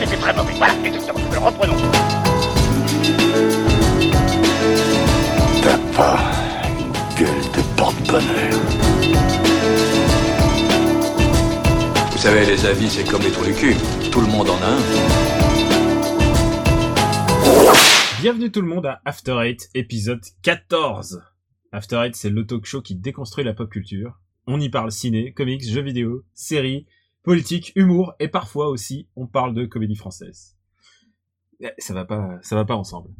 c'était très mauvais. Voilà, exactement. Alors reprenons. T'as pas une gueule de porte-bonheur. Vous savez, les avis, c'est comme les trous du cul. Tout le monde en a un. Bienvenue tout le monde à After Eight, épisode 14. After Eight, c'est le talk show qui déconstruit la pop culture. On y parle ciné, comics, jeux vidéo, séries, politique, humour, et parfois aussi, on parle de comédie française. Eh, Ça va pas, ça va pas ensemble.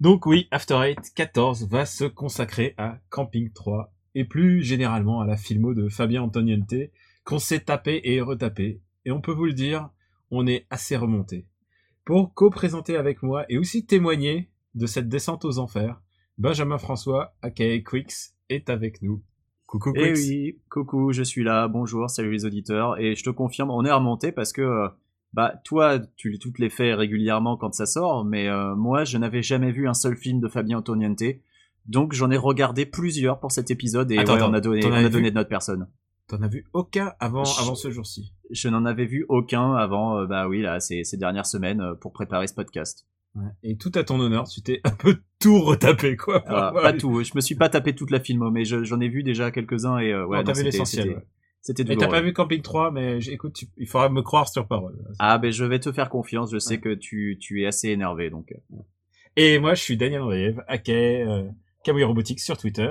Donc oui, After Eight 14 va se consacrer à Camping 3, et plus généralement à la filmo de Fabien Antoniente, qu'on s'est tapé et retapé, et on peut vous le dire, on est assez remonté. Pour co-présenter avec moi et aussi témoigner de cette descente aux enfers, Benjamin François, aka Quix, est avec nous. Coucou Eh Quix. oui, coucou, je suis là, bonjour, salut les auditeurs, et je te confirme, on est remonté parce que, euh, bah, toi, tu toutes les fais régulièrement quand ça sort, mais euh, moi, je n'avais jamais vu un seul film de Fabien Antoniente, donc j'en ai regardé plusieurs pour cet épisode, et Attends, ouais, on a donné, t'en on a donné de notre personne. T'en as vu aucun avant, Je- avant ce jour-ci? Je n'en avais vu aucun avant, euh, bah oui, là, ces, ces dernières semaines, pour préparer ce podcast. Ouais. Et tout à ton honneur, tu t'es un peu tout retapé, quoi. Ouais. Pas tout, je me suis pas tapé toute la filmo, mais je- j'en ai vu déjà quelques-uns, et euh, ouais, t'as vu l'essentiel, c'était- Et t'as pas vu Camping 3, mais écoute, tu- il faudra me croire sur parole. Ah, ben je vais te faire confiance, je sais Ouais. que tu, tu es assez énervé, donc... euh. Et moi, je suis Daniel Andreev, aka euh, Kawaii Robotics sur Twitter.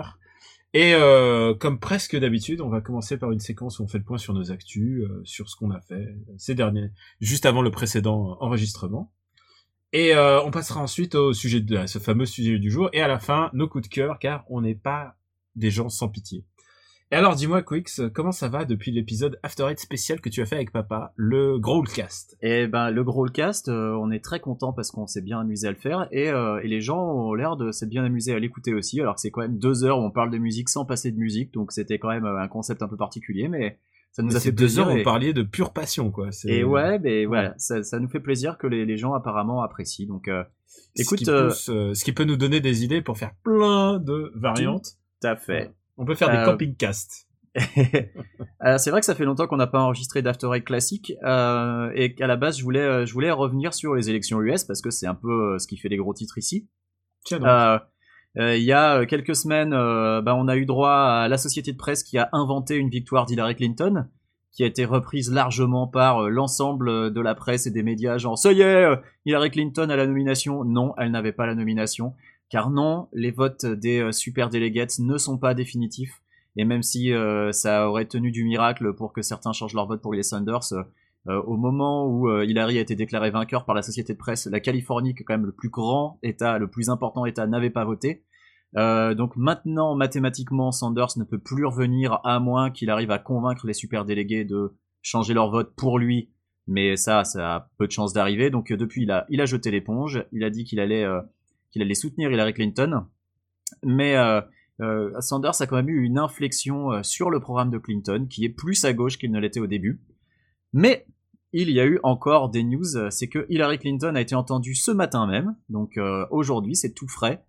Et euh, comme presque d'habitude, on va commencer par une séquence où on fait le point sur nos actus, euh, sur ce qu'on a fait ces derniers, juste avant le précédent enregistrement. Et euh, on passera ensuite au sujet de ce fameux sujet du jour, et à la fin, nos coups de cœur, car on n'est pas des gens sans pitié. Et alors, dis-moi, Quix, comment ça va depuis l'épisode After Eight spécial que tu as fait avec papa, le Growlcast Et ben le gros cast, euh, on est très content parce qu'on s'est bien amusé à le faire. Et, euh, et les gens ont l'air de s'être bien amusés à l'écouter aussi. Alors que c'est quand même deux heures où on parle de musique sans passer de musique, donc c'était quand même un concept un peu particulier, mais ça nous a fait deux plaisir. heures, et, vous parliez de pure passion, quoi. Et ouais, mais voilà, ça, ça nous fait plaisir que les, les gens apparemment apprécient. Donc euh, écoute, ce qui, euh, pousse, euh, ce qui peut nous donner des idées pour faire plein de variantes. tout à fait. On peut faire des camping-casts. Alors, c'est vrai que ça fait longtemps qu'on n'a pas enregistré d'After Eight classique et qu'à la base je voulais je voulais revenir sur les élections US parce que c'est un peu ce qui fait les gros titres ici. Tiens donc. Euh, il y a euh, quelques semaines, euh, bah, on a eu droit à la société de presse qui a inventé une victoire d'Hillary Clinton, qui a été reprise largement par l'ensemble de la presse et des médias, genre ça y est, Hillary Clinton a la nomination. Non, elle n'avait pas la nomination, car non, les votes des super delegates ne sont pas définitifs. Et même si ça aurait tenu du miracle pour que certains changent leur vote pour les Sanders, au moment où Hillary a été déclarée vainqueur par la société de presse, la Californie, qui est quand même le plus grand État, le plus important État, n'avait pas voté. Euh, donc maintenant, mathématiquement, Sanders ne peut plus revenir à moins qu'il arrive à convaincre les super délégués de changer leur vote pour lui. Mais ça, ça a peu de chances d'arriver. Donc euh, depuis, il a, jeté l'éponge. Il a dit qu'il allait, euh, soutenir Hillary Clinton. Mais Sanders a quand même eu une inflexion sur le programme de Clinton, qui est plus à gauche qu'il ne l'était au début. Mais il y a eu encore des news, c'est que Hillary Clinton a été entendue ce matin même, donc aujourd'hui c'est tout frais,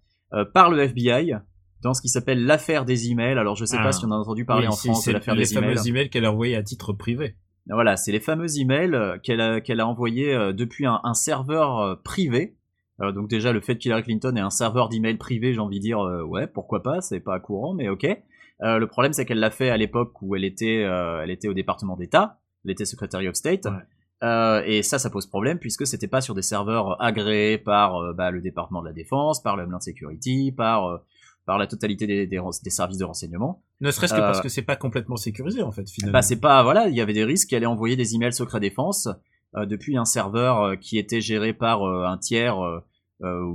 par le FBI dans ce qui s'appelle l'affaire des emails. Alors je sais Ah. pas si on a entendu parler Oui, en France c'est de l'affaire les des emails. fameux emails qu'elle a envoyés à titre privé. Voilà, c'est les fameux emails euh, qu'elle a, qu'elle a envoyés euh, depuis un, un serveur euh, privé. Euh, donc déjà le fait qu'Hillary Clinton ait un serveur d'email privé, j'ai envie de dire euh, ouais pourquoi pas, c'est pas courant mais ok. Euh, le problème c'est qu'elle l'a fait à l'époque où elle était, euh, elle était au département d'État, elle était Secretary of State. Ouais. Euh, et ça, ça pose problème puisque c'était pas sur des serveurs agréés par euh, bah, le département de la défense, par le Homeland Security, par euh, par la totalité des, des, des services de renseignement. Ne serait-ce que Euh, parce que c'est pas complètement sécurisé, en fait, finalement. Bah c'est pas voilà, il y avait des risques qu'elle ait envoyé des emails secret défense euh, depuis un serveur euh, qui était géré par euh, un tiers euh, euh,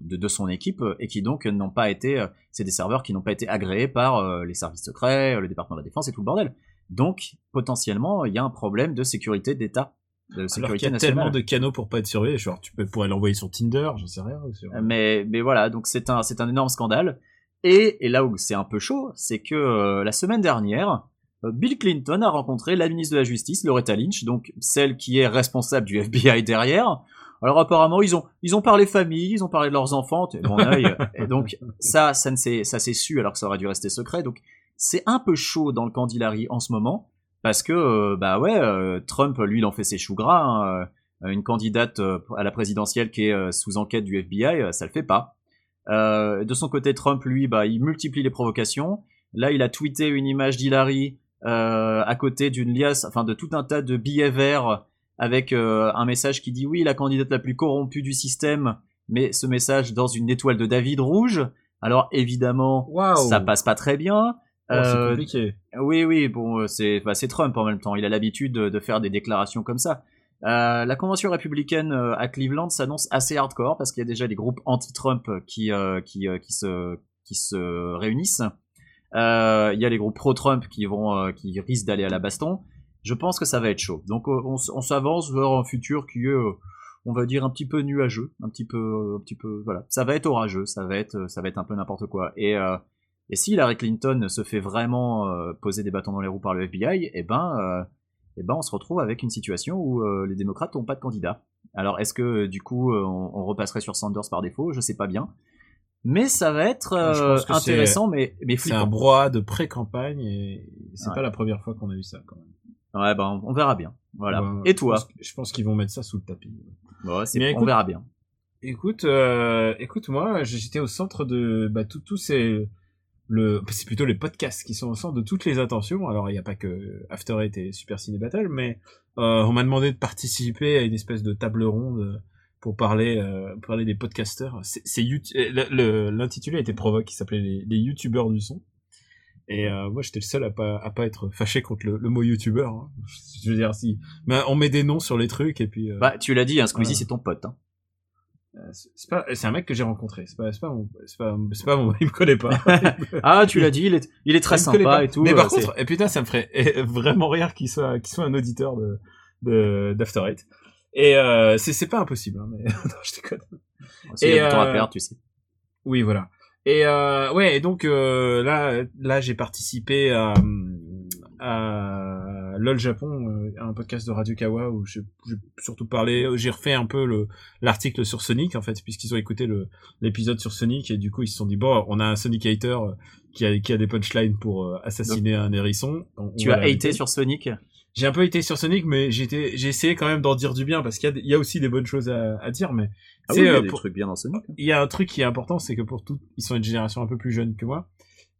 de, de son équipe euh, et qui donc euh, n'ont pas été euh, c'est des serveurs qui n'ont pas été agréés par euh, les services secrets, euh, le département de la défense et tout le bordel. Donc potentiellement, il y a un problème de sécurité d'État, de Alors qu'il sécurité y a nationale. tellement de canaux pour pas être surveillé. Genre, tu peux, pourrais l'envoyer sur Tinder, j'en sais rien. sur- Mais, mais voilà, donc c'est un, c'est un énorme scandale. Et, et là où c'est un peu chaud, c'est que euh, la semaine dernière, euh, Bill Clinton a rencontré la ministre de la Justice, Loretta Lynch, donc celle qui est responsable du FBI derrière. Alors apparemment, ils ont, ils ont parlé famille, ils ont parlé de leurs enfants, mon œil. Et donc ça, ça ne s'est, su alors que ça aurait dû rester secret. Donc c'est un peu chaud dans le camp d'Hillary en ce moment parce que euh, bah ouais, euh, Trump lui il en fait ses choux gras. hein, euh, une candidate à la présidentielle qui est sous enquête du FBI, ça le fait pas. de son côté, Trump, lui, bah, il multiplie les provocations. Là, il a tweeté une image d'Hillary à côté d'une liasse, enfin de tout un tas de billets verts avec un message qui dit oui, la candidate la plus corrompue du système, mais ce message dans une étoile de David rouge. Alors évidemment, ça passe pas très bien. Oh, c'est compliqué. Oui, oui, bon, c'est bah, Trump en même temps. Il a l'habitude de, faire des déclarations comme ça. Euh, la convention républicaine euh, à Cleveland s'annonce assez hardcore parce qu'il y a déjà des groupes anti-Trump qui, euh, qui, qui, se, qui se réunissent. Il y a les groupes pro-Trump qui vont qui risquent d'aller à la baston. Je pense que ça va être chaud. Donc on, on s'avance vers un futur qui est on va dire un petit peu nuageux, un petit peu un petit peu voilà, ça va être orageux, ça va être ça va être un peu n'importe quoi. Et et si Hillary Clinton se fait vraiment poser des bâtons dans les roues par le FBI, eh ben eh ben on se retrouve avec une situation où euh, les démocrates n'ont pas de candidat. Alors est-ce que du coup euh, on, repasserait sur Sanders par défaut? Je sais pas bien. Mais ça va être euh, intéressant, mais mais C'est un broie de pré-campagne et c'est pas la première fois qu'on a vu ça quand même. Ouais, ben on verra bien. Voilà. et toi? Je pense, qu'ils vont mettre ça sous le tapis. Bon, mais on verra bien. Écoute, écoute, moi, j'étais au centre de bah, tous ces le, c'est plutôt les podcasts qui sont au centre de toutes les attentions. Alors, il n'y a pas que After Eight et Super Ciné Battle, mais euh, on m'a demandé de participer à une espèce de table ronde pour parler, euh, parler des podcasters. C'est, euh, l'intitulé été provoque, qui s'appelait les, les youtubeurs du son. Et euh, moi, j'étais le seul à pas à pas être fâché contre le, mot youtubeur. Hein. Je veux dire, si, mais on met des noms sur les trucs et puis. Euh, bah, tu l'as dit, hein, Squeezie, c'est ton pote. Hein. Euh, c'est pas c'est un mec que j'ai rencontré. C'est pas c'est pas mon c'est pas c'est pas mon il me connaît pas. Ah tu l'as dit il est il est très sympa et tout mais par euh, contre et putain ça me ferait vraiment rire qu'il soit qu'il soit un auditeur de de d'After Eight. Et euh, c'est c'est pas impossible hein, mais non je déconne. Et il y a temps à perdre tu sais. oui voilà. Et euh, ouais et donc euh, là là j'ai participé à à LOL Japon, euh, un podcast de Radio Kawa où j'ai surtout parlé, j'ai refait un peu le l'article sur Sonic en fait, puisqu'ils ont écouté l'épisode sur Sonic et du coup ils se sont dit bon, on a un Sonic hater euh, qui a qui a des punchlines pour euh, assassiner un hérisson. tu as haté sur Sonic? J'ai un peu été sur Sonic, mais j'ai essayé quand même d'en dire du bien parce qu'il y a il y a aussi des bonnes choses à, à dire, mais ah oui, il y a des trucs bien dans Sonic. Il y a un truc qui est important, c'est que pour tout, ils sont une génération un peu plus jeune que moi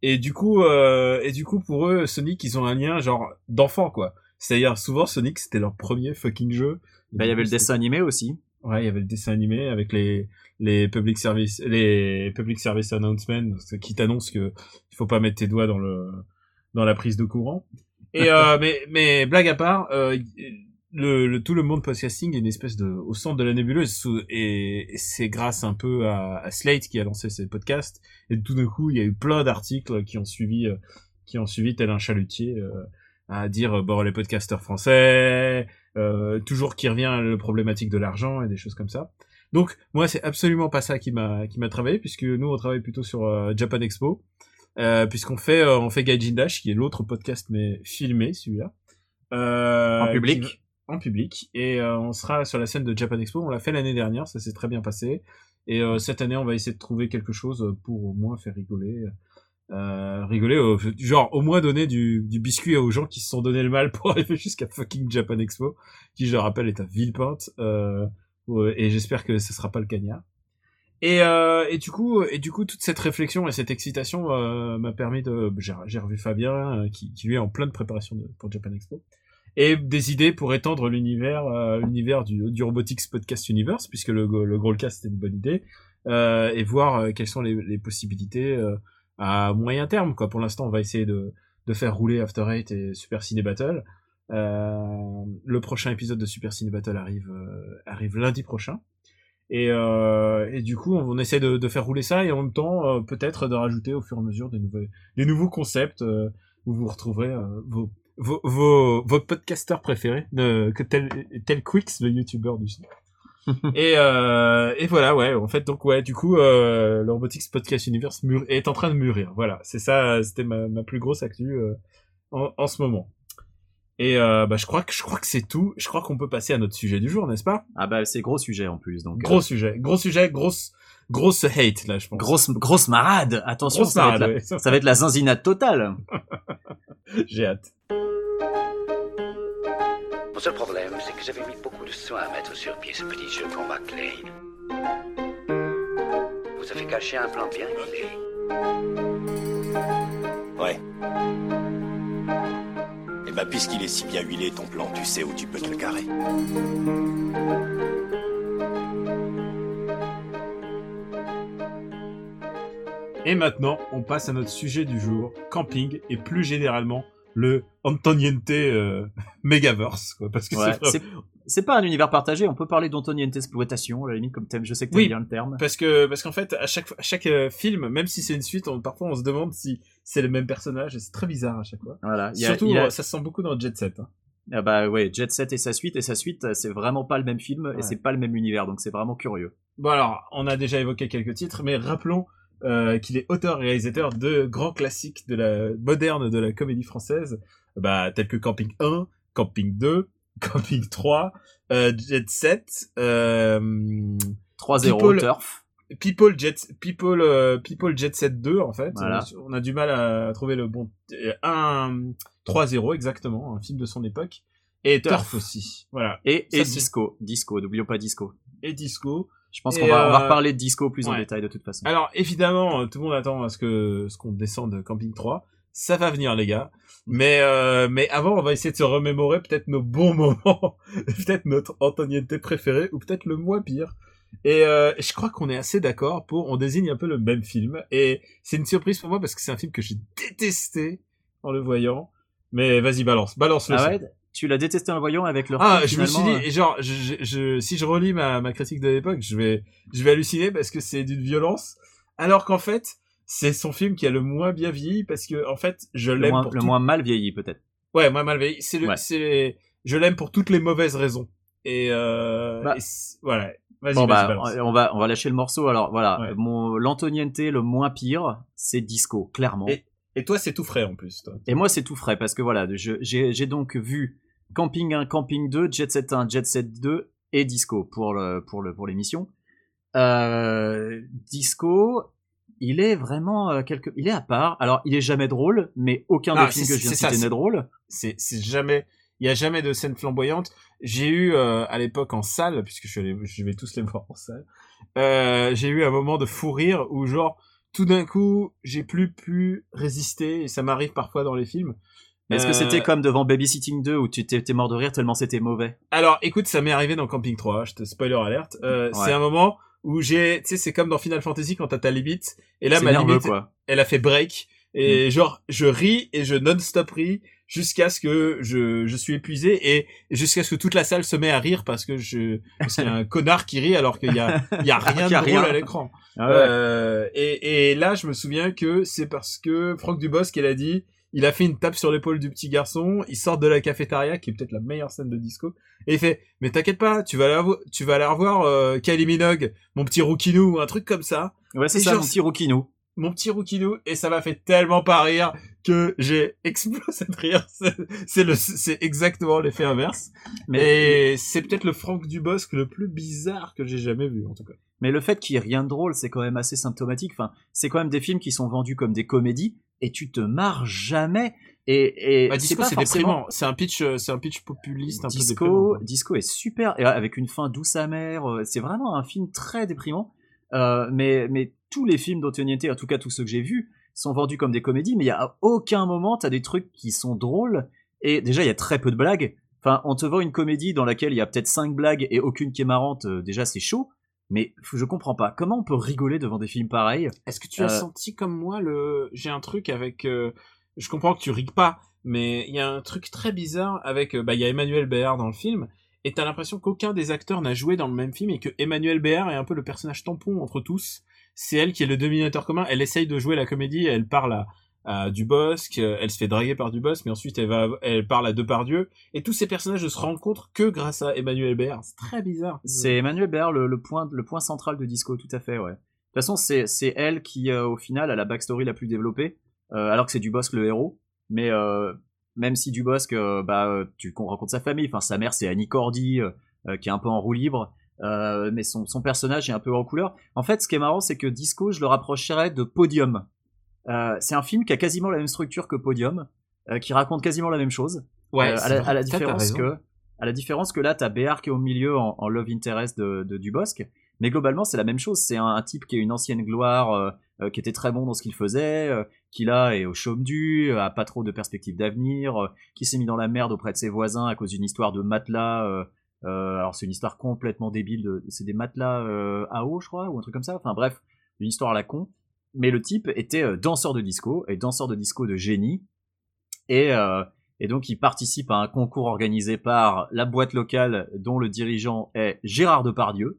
et du coup, euh, et du coup, pour eux, Sonic, ils ont un lien genre d'enfant, quoi. C'est-à-dire, souvent, Sonic, c'était leur premier fucking jeu. Bah, il y avait le dessin animé aussi. Ouais, il y avait le dessin animé avec les les public service les public service announcements qui t'annoncent que il faut pas mettre tes doigts dans le dans la prise de courant. Et euh, mais mais blague à part, euh, le, tout le monde podcasting est une espèce de au centre de la nébuleuse. Et, c'est grâce un peu à, Slate qui a lancé ces podcasts. Et tout d'un coup il y a eu plein d'articles qui ont suivi euh, qui ont suivi tel un chalutier euh, à dire euh, bon les podcasteurs français toujours qui revient le problématique de l'argent et des choses comme ça. Donc moi c'est absolument pas ça qui m'a qui m'a travaillé puisque nous on travaille plutôt sur Japan Expo. Puisqu'on fait on fait Gaijin Dash qui est l'autre podcast mais filmé celui-là. En public en public et euh, on sera sur la scène de Japan Expo. On l'a fait l'année dernière, ça s'est très bien passé. Et euh, cette année, on va essayer de trouver quelque chose pour au moins faire rigoler. Euh, rigoler, genre au moins donner du, biscuit aux gens qui se sont donné le mal pour arriver jusqu'à fucking Japan Expo, qui je le rappelle est à Villepinte. et j'espère que ce sera pas le cagnard. Et, du coup, et du coup, toute cette réflexion et cette excitation m'a permis de. J'ai revu Fabien, qui, lui est en pleine préparation pour Japan Expo et des idées pour étendre l'univers euh, l'univers du, du Robotics Podcast Universe puisque le, le Growlcast une bonne idée euh, et voir euh, quelles sont les, les possibilités euh, à moyen terme quoi. Pour l'instant on va essayer de, de faire rouler After Eight et Super Ciné Battle. Le prochain épisode de Super Ciné Battle arrive arrive lundi prochain. Et, et du coup on, essaie de, de, faire rouler ça et en même temps peut-être de rajouter au fur et à mesure des nouveaux des nouveaux concepts où vous retrouverez vos vos, vos, votre podcasteur préféré, de, que tel, tel Quix, le youtubeur du et, euh, et voilà, ouais, en fait, donc ouais, du coup, euh, le Robotics Podcast Universe est en train de mûrir. Voilà, c'est ça, c'était ma, ma plus grosse actu euh, en, en, ce moment. Et bah, je crois que je crois que c'est tout. Je crois qu'on peut passer à notre sujet du jour, n'est-ce pas? Ah bah c'est gros sujet en plus, donc. Gros sujet, gros sujet, grosse grosse hate là, je pense. Grosse grosse marade. Attention, ça, va être la, ça va être la zinzinade totale. J'ai hâte. Mon seul problème, c'est que j'avais mis beaucoup de soin à mettre sur pied ce petit jeu qu'on McLean. Vous avez caché un plan bien huilé. Ouais. Et bah, puisqu'il est si bien huilé, ton plan, tu sais où tu peux te le carrer. Et maintenant, on passe à notre sujet du jour, camping, et plus généralement, le Antoniente euh, Megaverse, quoi, parce que Ouais, c'est pas un univers partagé, on peut parler d'Antoniente exploitation, à la limite comme thème, je sais que t'aimes Oui. bien le terme. parce que parce qu'en fait à chaque à chaque euh, film même si c'est une suite on, parfois on se demande si c'est le même personnage et c'est très bizarre à chaque fois Voilà, il y a, surtout il y a- ça se sent beaucoup dans Jet Set hein. ah bah ouais, Jet Set et sa suite, et sa suite, c'est vraiment pas le même film, Ouais. et c'est pas le même univers, donc c'est vraiment curieux. bon alors on a déjà évoqué quelques titres mais rappelons euh, qu'il est auteur et réalisateur de grands classiques de la moderne de la comédie française bah tels que Camping 1 Camping 2 Camping 3 euh, Jet Set euh, 3-0 People- Turf. People Jet People euh, People Jet Set 2 en fait. Voilà. On a du mal à trouver le bon euh, un 3-0 exactement, un film de son époque et Turf. Turf aussi. Voilà. Et, Disco, Disco, n'oublions pas Disco. Et Disco. Je pense qu'on va, on va euh, reparler de Disco plus en détail de toute façon. Alors évidemment, euh, tout le monde attend à ce que ce qu'on descende de Camping 3. Ça va venir les gars. Mais euh, mais avant, on va essayer de se remémorer peut-être nos bons moments, peut-être notre Antoniente préféré ou peut-être le moins pire. Et euh, je crois qu'on est assez d'accord pour on désigne un peu le même film et c'est une surprise pour moi parce que c'est un film que j'ai détesté en le voyant. Mais vas-y balance, balance le. ah ouais? Tu l'as détesté en le voyant avec le Ah, je me suis dit, et genre, je, si je relis ma, ma critique de l'époque, je vais, je vais halluciner parce que c'est d'une violence. Alors qu'en fait, c'est son film qui a le moins bien vieilli parce que, en fait, je euh, le, l'aime le moins mal vieilli peut-être. Ouais, moins mal vieilli. C'est le, Ouais. c'est, je l'aime pour toutes les mauvaises raisons. Et, euh, Bah. et voilà. Vas-y, Bon bah, on va on va lâcher le morceau. Alors voilà, Ouais. mon l'Antoniente le moins pire, c'est Disco, clairement. Et- Et toi, c'est tout frais en plus. Toi. Et moi, c'est tout frais parce que voilà, j'ai donc vu Camping 1, Camping 2, Jet Set 1, Jet Set 2 et Disco pour le pour le pour l'émission. Euh, Disco, il est vraiment euh, quelque, il est à part. Alors, il est jamais drôle, mais aucun Ah, des films que je viens de citer n'est drôle. c'est c'est jamais il y a jamais de scène flamboyante j'ai eu euh, à l'époque en salle puisque je suis allé je vais tous les voir en salle euh, j'ai eu un moment de fou rire où genre tout d'un coup j'ai plus pu résister et ça m'arrive parfois dans les films Est-ce que Euh, c'était comme devant Babysitting 2 où tu t'es t'es mort de rire tellement c'était mauvais? Alors écoute ça m'est arrivé dans Camping 3 je te spoiler alerte euh, Ouais. c'est un moment où j'ai tu sais c'est comme dans Final Fantasy quand t'as ta limite et là ma nerveux limite quoi. elle a fait break et Mm. genre je ris et je non-stop ris jusqu'à ce que je, je suis épuisé et jusqu'à ce que toute la salle se met à rire parce que je parce qu'il y a un connard qui rit alors qu'il y a il y a rien de drôle rien. à l'écran. Ah ouais. Euh, et, et là je me souviens que c'est parce que Franck Dubosc elle a dit il a fait une tape sur l'épaule du petit garçon, il sort de la cafétéria qui est peut-être la meilleure scène de disco et il fait mais t'inquiète pas, tu vas aller tu vas aller revoir euh, Kylie Minogue, mon petit rouquinou ou un truc comme ça Ouais, c'est ça, genre, mon petit Rouquinou. mon petit rouquinou et ça m'a fait tellement pas rire que j'ai explosé de rire. C'est- le, c'est exactement l'effet inverse. Mais, c'est peut-être le Franck Dubosc le plus bizarre que j'ai jamais vu, en tout cas. Mais le fait qu'il y ait rien de drôle, c'est quand même assez symptomatique. Enfin, c'est quand même des films qui sont vendus comme des comédies et tu te marres jamais. Et, et Bah, Disco, c'est forcément- déprimant. C'est un pitch, euh, c'est un pitch populiste un Disco. Disco est super et avec une fin douce amère. euh, C'est vraiment un film très déprimant. Euh, mais mais tous les films d'Antoniente, en tout cas tous ceux que j'ai vus, sont vendus comme des comédies. Mais il y a à aucun moment t'as des trucs qui sont drôles. Et déjà il y a très peu de blagues. Enfin, on te vend une comédie dans laquelle il y a peut-être cinq blagues et aucune qui est marrante. déjà c'est chaud. Mais je comprends pas. Comment on peut rigoler devant des films pareils? Est-ce que tu as Euh, senti comme moi le, j'ai un truc avec, euh, je comprends que tu riques pas, mais il y a un truc très bizarre avec, euh, bah, il y a Emmanuel Béard dans le film, et t'as l'impression qu'aucun des acteurs n'a joué dans le même film et que Emmanuel Béard est un peu le personnage tampon entre tous. C'est elle qui est le dominateur commun. Elle essaye de jouer la comédie. Elle parle à, à Dubosc. euh, Elle se fait draguer par Dubosc, mais ensuite elle va, elle parle à Depardieu. Et tous ces personnages ne se rencontrent que grâce à Emmanuel Béard. C'est très bizarre. C'est Emmanuel Béard le, point central de Disco, tout à fait. De toute façon, c'est elle qui euh, au final a la backstory la plus développée, euh, alors que c'est Dubosc le héros. Mais même si Dubosc, bah tu qu'on rencontre sa famille, enfin sa mère c'est Annie Cordy, qui est un peu en roue libre. mais son, son personnage est un peu en couleur. En fait, ce qui est marrant, c'est que Disco, je le rapprocherais de Podium. Euh, c'est un film qui a quasiment la même structure que Podium, euh, qui raconte quasiment la même chose. Ouais, Euh, à, la, à la différence que À la différence que là, t'as Béar qui est au milieu en, en love interest de, de Dubosc. Mais globalement, c'est la même chose. C'est un, un type qui a une ancienne gloire, euh, qui était très bon dans ce qu'il faisait, qui là est au chaume du, a pas trop de perspectives d'avenir, qui s'est mis dans la merde auprès de ses voisins à cause d'une histoire de matelas. alors c'est une histoire complètement débile. De, c'est des matelas à eau, je crois, ou un truc comme ça. Enfin bref, une histoire à la con. Mais le type était euh, danseur de disco et danseur de disco de génie. Et euh, et donc il participe à un concours organisé par la boîte locale dont le dirigeant est Gérard Depardieu.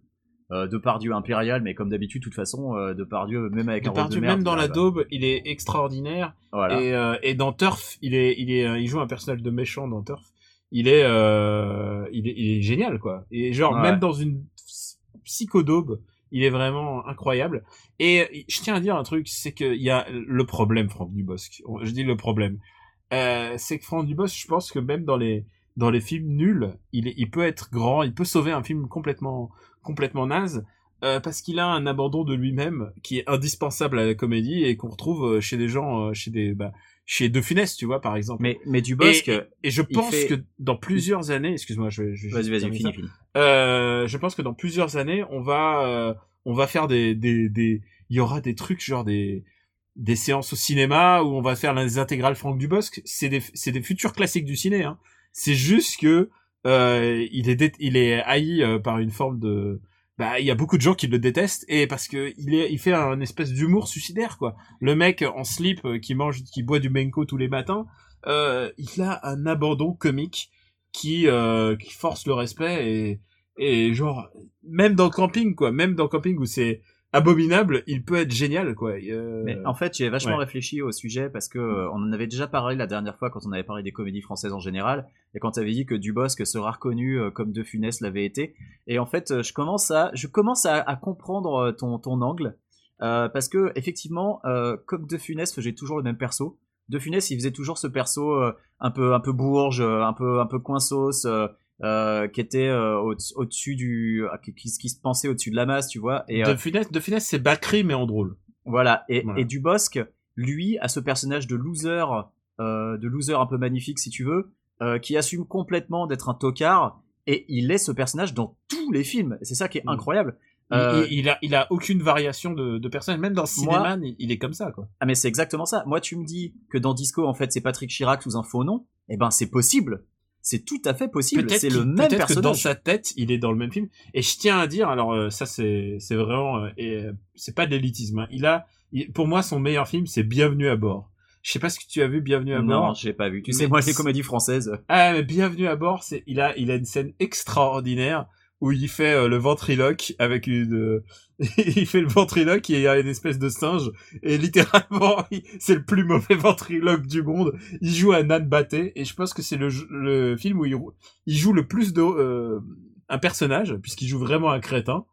Euh, Depardieu impérial, mais comme d'habitude, de toute façon, euh, Depardieu, même avec un rôle de merde, même dans la daube, il est extraordinaire. Voilà. Et, euh, et dans Turf, il est, il est, il joue un personnage de méchant dans Turf. Il est, il est, il est génial quoi. Et genre Ouais. même dans une psychodaube, il est vraiment incroyable. Et je tiens à dire un truc, c'est qu'il y a le problème, Franck Dubosc. Je dis le problème, euh, c'est que Franck Dubosc, je pense que même dans les dans les films nuls, il, il peut être grand, il peut sauver un film complètement complètement naze. euh, parce qu'il a un abandon de lui-même qui est indispensable à la comédie et qu'on retrouve euh, chez des gens, chez des, bah, chez De Funès, tu vois, par exemple. Mais, mais Dubosc, et, et je pense fait- que dans plusieurs années, excuse-moi, je vais, je vas-y, vas-y, fini, fini. Euh, je pense que dans plusieurs années, on va, euh, on va faire des, des, des, il y aura des trucs genre des, des séances au cinéma où on va faire les intégrales Franck Dubosc. C'est des, c'est des futurs classiques du ciné. Hein. C'est juste que euh, il est, il est haï euh, par une forme de, bah, il y a beaucoup de gens qui le détestent et parce que il est, il fait un espèce d'humour suicidaire quoi. Le mec en slip euh, qui mange, qui boit du menko tous les matins, euh, il a un abandon comique qui, euh, qui force le respect et, et genre même dans le camping quoi, même dans le camping où c'est abominable, il peut être génial quoi. Euh, Mais en fait, j'ai vachement ouais. réfléchi au sujet parce que euh, on en avait déjà parlé la dernière fois quand on avait parlé des comédies françaises en général et quand tu avais dit que Dubosc sera reconnu euh, comme De Funès l'avait été. Et en fait, euh, je commence à, je commence à, à comprendre ton, ton angle euh, parce que effectivement, euh, comme De Funès faisait toujours le même perso. De Funès, il faisait toujours ce perso euh, un peu, un peu bourge, euh, un peu, un peu coinsos. euh, euh, qui était euh, au- au-dessus du qui, qui, se pensait au-dessus de la masse tu vois et euh, de Funès, de Funès c'est Bacri mais en drôle. voilà. Et, Voilà. et Dubosc, lui, a ce personnage de loser, euh, de loser un peu magnifique si tu veux, euh, qui assume complètement d'être un tocard. Et il est ce personnage dans tous les films. C'est ça qui est Mm. incroyable. Il, Euh, il, il a, il a aucune variation de, de personnage, même dans Cinéman, il, il est comme ça quoi. Ah mais c'est exactement ça. Moi, tu me dis que dans Disco, en fait, c'est Patrick Chirac sous un faux nom. Eh ben, c'est possible. C'est tout à fait possible. Peut-être C'est le même peut-être que dans personnage. sa tête, il est dans le même film. Et je tiens à dire, alors euh, ça c'est c'est vraiment, euh, et euh, c'est pas de l'élitisme. hein. Il a, il- pour moi, son meilleur film, c'est Bienvenue à bord. Je sais pas ce que tu as vu Bienvenue à Non, bord. j'ai pas vu. Tu Mais sais, moi, les c'est- comédies françaises. Ah, mais Bienvenue à bord, c'est il a il a une scène extraordinaire où il fait euh, le ventriloque avec une euh, il fait le ventriloque et il y a une espèce de singe et littéralement c'est le plus mauvais ventriloque du monde. Il joue à Nan Batté et je pense que c'est le le film où il, joue le plus de euh, un personnage puisqu'il joue vraiment un crétin.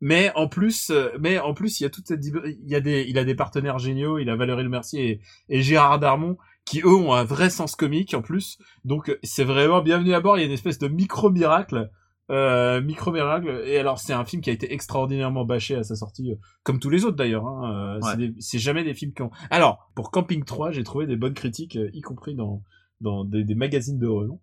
Mais en plus, euh, mais en plus, il y a toute cette, il y a des, il a des partenaires géniaux. Il a Valérie Le Mercier et, et Gérard Darmon qui eux ont un vrai sens comique en plus. Donc c'est vraiment bienvenue à bord. Il y a une espèce de micro miracle, euh, micro miracle. Et alors c'est un film qui a été extraordinairement bâché à sa sortie, euh, comme tous les autres d'ailleurs. Hein. Euh, c'est Ouais. des- C'est jamais des films qui ont. Alors pour Camping 3, j'ai trouvé des bonnes critiques, euh, y compris dans dans des, des magazines de renom.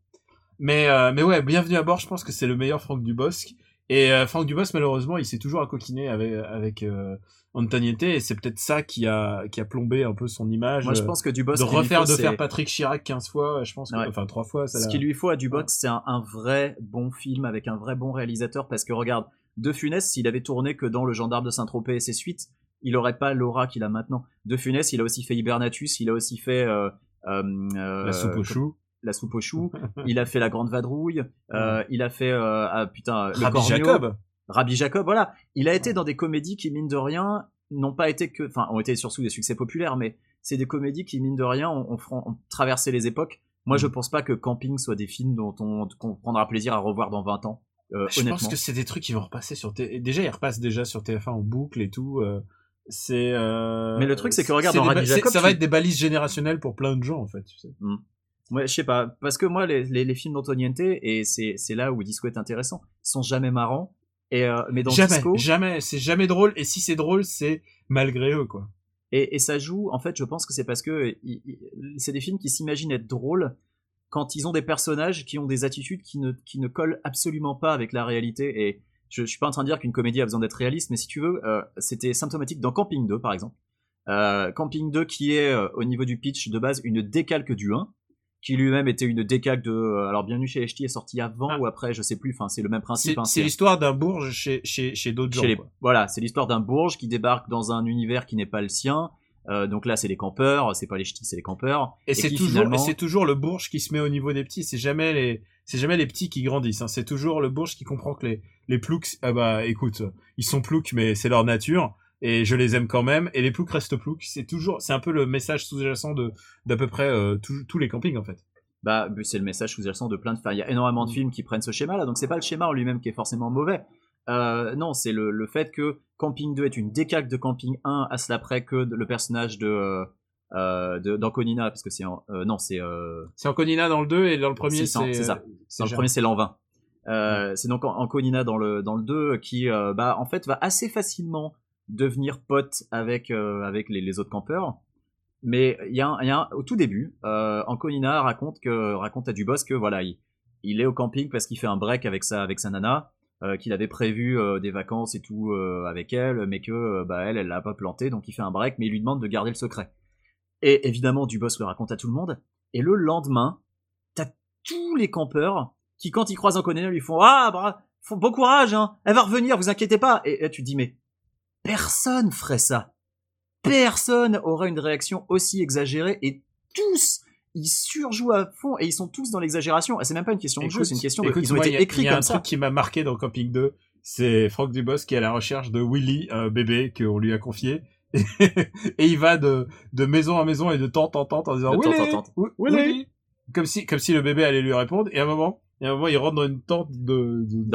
Mais euh, mais ouais, bienvenue à bord. Je pense que c'est le meilleur Franck Dubosc. Et euh, Franck Dubosc malheureusement, il s'est toujours accoquiné avec avec euh, Antoniette et c'est peut-être ça qui a qui a plombé un peu son image. Moi, je euh, pense que Dubosc, de refaire faut, de faire Patrick Chirac 15 fois, je pense que, Ouais. enfin trois fois, ça Ce qu'il lui faut à Dubox, c'est un, un vrai bon film avec un vrai bon réalisateur. Parce que regarde, De Funès, s'il avait tourné que dans Le Gendarme de Saint-Tropez et ses suites, il aurait pas l'aura qu'il a maintenant. De Funès, il a aussi fait Hibernatus, il a aussi fait euh, euh, euh, la soupe au chou. La soupe au chou. il a fait La Grande Vadrouille. euh, il a fait euh, ah putain le Rabbi Cornio, Jacob. Rabbi Jacob. Voilà, il a été dans des comédies qui mine de rien n'ont pas été que, enfin, ont été surtout des succès populaires, mais c'est des comédies qui mine de rien ont, ont fran- ont traversé les époques. Moi, Mm. je pense pas que Camping soit des films dont on prendra plaisir à revoir dans 20 ans. euh, Je honnêtement. pense que c'est des trucs qui vont repasser sur T... déjà ils repassent déjà sur TF1 en boucle et tout. euh, C'est. euh, Mais le truc, c'est que regarde, dans Rabbi Jacob, ça va être des balises générationnelles pour plein de gens en fait. Tu sais. Ouais, je sais pas, parce que moi, les, les, les films d'Antoniente, et c'est là où Disco est intéressant, sont jamais marrants. Et euh, mais dans jamais, Disco, jamais, c'est jamais drôle. Et si c'est drôle, c'est malgré eux quoi. Et, et ça joue, en fait, je pense que c'est parce que il- c'est des films qui s'imaginent être drôles quand ils ont des personnages qui ont des attitudes qui ne, qui ne collent absolument pas avec la réalité. Et je, je suis pas en train de dire qu'une comédie a besoin d'être réaliste, mais si tu veux, euh, c'était symptomatique dans Camping 2, par exemple. Euh, Camping 2 qui est, euh, au niveau du pitch de base, une décalque du 1, qui lui-même était une décalque de... euh, alors, Bienvenue chez HT est sorti avant Ah. ou après, je sais plus, enfin, c'est le même C'est principe. hein, c'est l'histoire d'un bourge chez, chez, chez d'autres gens. chez les- quoi. Voilà, c'est l'histoire d'un bourge qui débarque dans un univers qui n'est pas le sien. Euh, donc là, c'est les campeurs, c'est pas les ch'tis, c'est les campeurs. Et, c'est toujours, finalement- c'est toujours le bourge qui se met au niveau des petits. C'est jamais les, c'est jamais les petits qui grandissent. hein. C'est toujours le bourge qui comprend que les, les ploucs, ah bah écoute, ils sont ploucs, mais c'est leur nature. Et je les aime quand même. Et les ploucs restent ploucs. C'est toujours, c'est un peu le message sous-jacent de d'à peu près euh, tous- tous les campings en fait. Bah, c'est le message sous-jacent de plein de. Enfin, il y a énormément Mm. de films qui prennent ce schéma-là, donc c'est pas le schéma en lui-même qui est forcément mauvais. Euh, non, c'est le, le fait que Camping 2 est une décalque de Camping 1 à cela près que le personnage de euh, euh, d'Anconina, parce que c'est euh, non, c'est C'est Anconina dans le 2 et dans le premier c'est ça. dans le premier c'est l'an 20. Euh, c'est donc Anconina dans le dans le 2 qui bah en fait va assez facilement devenir pote avec euh, avec les, autres campeurs. Mais il y a, un- y a au tout début, euh, Anconina raconte que raconte à Dubos que voilà, il, il est au camping parce qu'il fait un break avec sa avec sa nana, euh, qu'il avait prévu euh, des vacances et tout avec elle, mais que bah elle elle l'a pas planté, donc il fait un break, mais il lui demande de garder le secret. Et évidemment, Dubos le raconte à tout le monde. Et le lendemain, t'as tous les campeurs qui, quand ils croisent Anconina, lui font ah bra, font bon courage, hein, elle va revenir, vous inquiétez pas. Et là, tu te dis mais personne ferait ça. Personne aurait une réaction aussi exagérée et tous ils surjouent à fond et ils sont tous dans l'exagération. Et c'est même pas une question de jeu, c'est une question de. écoute, Ils ont moi, été il y a- écrits Il y a comme un ça. truc qui m'a marqué dans Camping 2, c'est Franck Dubos qui est à la recherche de Willy, un bébé qu'on lui a confié. et il va de, de maison à maison et de tente en tente en disant De tente Willy, en tente. Willy, comme si comme si le bébé allait lui répondre. Et à un moment, et à un moment, il rentre dans une tente de de-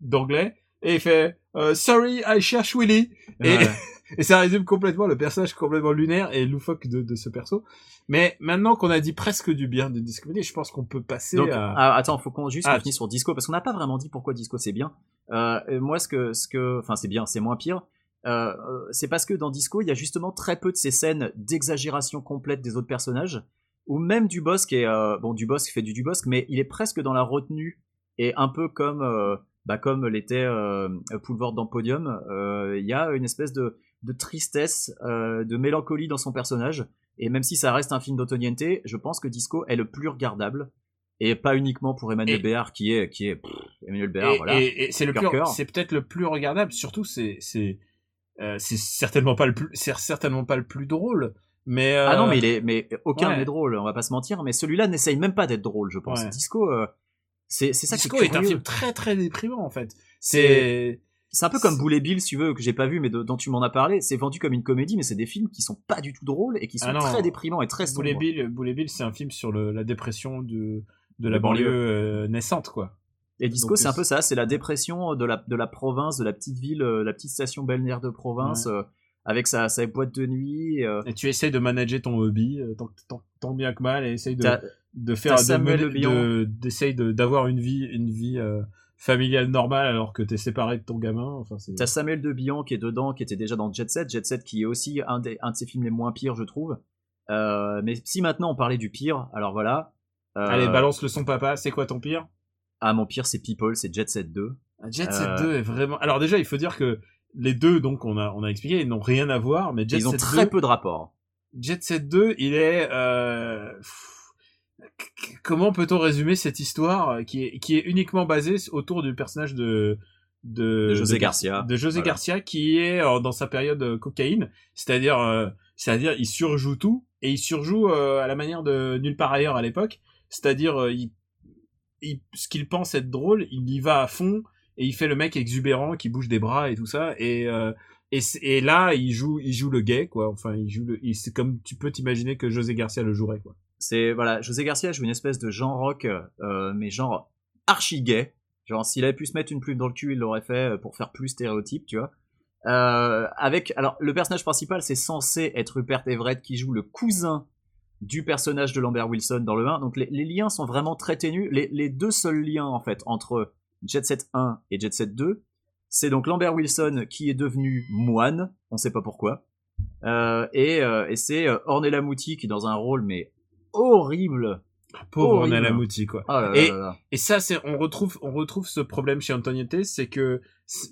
D'anglais. Et il fait euh, Sorry, I cherche Willy. Et, Ouais. et ça résume complètement le personnage complètement lunaire et loufoque de, de ce perso. Mais maintenant qu'on a dit presque du bien de Disco je pense qu'on peut passer Donc, à... ah, attends, faut qu'on juste Ah, finisse sur Disco parce qu'on n'a pas vraiment dit pourquoi Disco c'est bien. Euh, moi, ce que, ce que, enfin, c'est bien, c'est moins pire. Euh, euh, c'est parce que dans Disco, il y a justement très peu de ces scènes d'exagération complète des autres personnages, ou même Dubosc est, euh, bon, Dubosc fait du Dubosc, mais il est presque dans la retenue et un peu comme, bah, comme l'était euh, Poulvord dans Podium. euh, Il y a une espèce de, de tristesse, euh, de mélancolie dans son personnage. Et même si ça reste un film d'Otoniente, je pense que Disco est le plus regardable et pas uniquement pour Emmanuel Et- Béard qui est qui est pff, Emmanuel Béard et, voilà. et- c'est le Cœur, plus, cœur. c'est peut-être le plus regardable. Surtout, c'est, c'est, euh, c'est certainement pas le plus, c'est certainement pas le plus drôle. Mais euh, Ah non mais il est mais aucun ouais. n'est drôle, on va pas se mentir, mais celui-là n'essaye même pas d'être drôle, je pense. Ouais. Disco euh, c'est c'est ça qui Disco est est un film très très déprimant en fait. C'est un peu comme Boulet Bill si tu veux que j'ai pas vu mais de- dont tu m'en as parlé, c'est vendu comme une comédie mais c'est des films qui sont pas du tout drôles et qui sont Ah non. très déprimants et très Boulet. Bill, Boulet Bill, c'est un film sur le, la dépression de, de la banlieue. euh, naissante quoi. Et Disco, c'est un c'est- peu ça, c'est la dépression de la, de la province, de la petite ville, euh, la petite station balnéaire de province, euh, avec sa, sa boîte de nuit. euh, Et tu essayes de manager ton hobby euh, tant, tant, tant bien que mal et essaye de, de faire t'as de Bihan. de- d'avoir une vie une vie euh, familiale normale alors que t'es séparé de ton gamin enfin c'est T'as Samuel De Bihan qui est dedans, qui était déjà dans Jet Set. Jet Set qui est aussi un, des, un de ses films les moins pires, je trouve. Euh, mais si maintenant on parlait du pire, alors voilà. Euh, allez balance le son papa c'est quoi ton pire? Ah, mon pire, c'est People, c'est Jet Set 2. Jet Set Euh, 2 est vraiment alors déjà il faut dire que les deux donc on a on a expliqué ils n'ont rien à voir mais Jet Ils ont Set très 2 peu de rapport. Jet Set 2 il est comment peut-on résumer cette histoire euh, qui est qui est uniquement basée autour du personnage de de, De José Garcia. de José Voilà. Garcia qui est euh, dans sa période euh, cocaïne c'est-à-dire euh, c'est-à-dire il surjoue tout et il surjoue euh, à la manière de nulle part ailleurs à l'époque c'est-à-dire euh, il, il- ce qu'il pense être drôle il y va à fond et il fait le mec exubérant qui bouge des bras et tout ça et euh, et, et là il joue il joue le gay quoi enfin il joue le il- c'est comme tu peux t'imaginer que José Garcia le jouerait quoi C'est voilà, José Garcia joue une espèce de genre rock, euh, mais genre archi gay. Genre s'il avait pu se mettre une plume dans le cul, il l'aurait fait euh, pour faire plus stéréotype, tu vois. Euh, avec alors le personnage principal, c'est censé être Rupert Everett qui joue le cousin du personnage de Lambert Wilson dans le 1. Donc les, liens sont vraiment très ténus. Les, les deux seuls liens en fait entre Jet Set 1 et Jet Set 2, c'est donc Lambert Wilson qui est devenu moine, on sait pas pourquoi. Et, et c'est Ornella Muti qui dans un rôle mais horrible Pauvre Horrible. Ronald Amouti, quoi. Oh là Et- là là. Et ça, c'est, on retrouve, on retrouve ce problème chez Antoniette, c'est que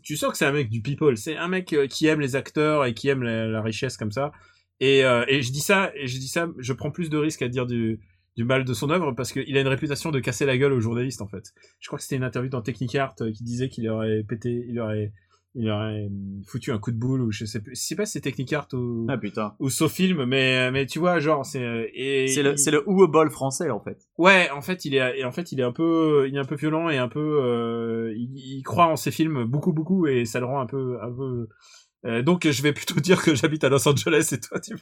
tu sens que c'est un mec du people, c'est un mec euh, qui aime les acteurs et qui aime la, la richesse comme ça. Et, euh, et je dis ça, et je dis ça, je prends plus de risques à dire du, du mal de son œuvre parce qu'il a une réputation de casser la gueule aux journalistes en fait. Je crois que c'était une interview dans Technicart euh, qui disait qu'il aurait pété, il aurait, il aurait euh, foutu un coup de boule ou je sais plus, je sais pas si c'est Technicart ou, Ah putain. ou Sofilm, mais mais tu vois genre c'est et C'est le, il- c'est le Ouebol français en fait. Ouais, en fait, il est, et en fait, il est un peu, il est un peu violent et un peu, euh, il, il croit en ses films beaucoup, beaucoup, et ça le rend un peu, un peu. euh, donc, je vais plutôt dire que j'habite à Los Angeles et toi, tu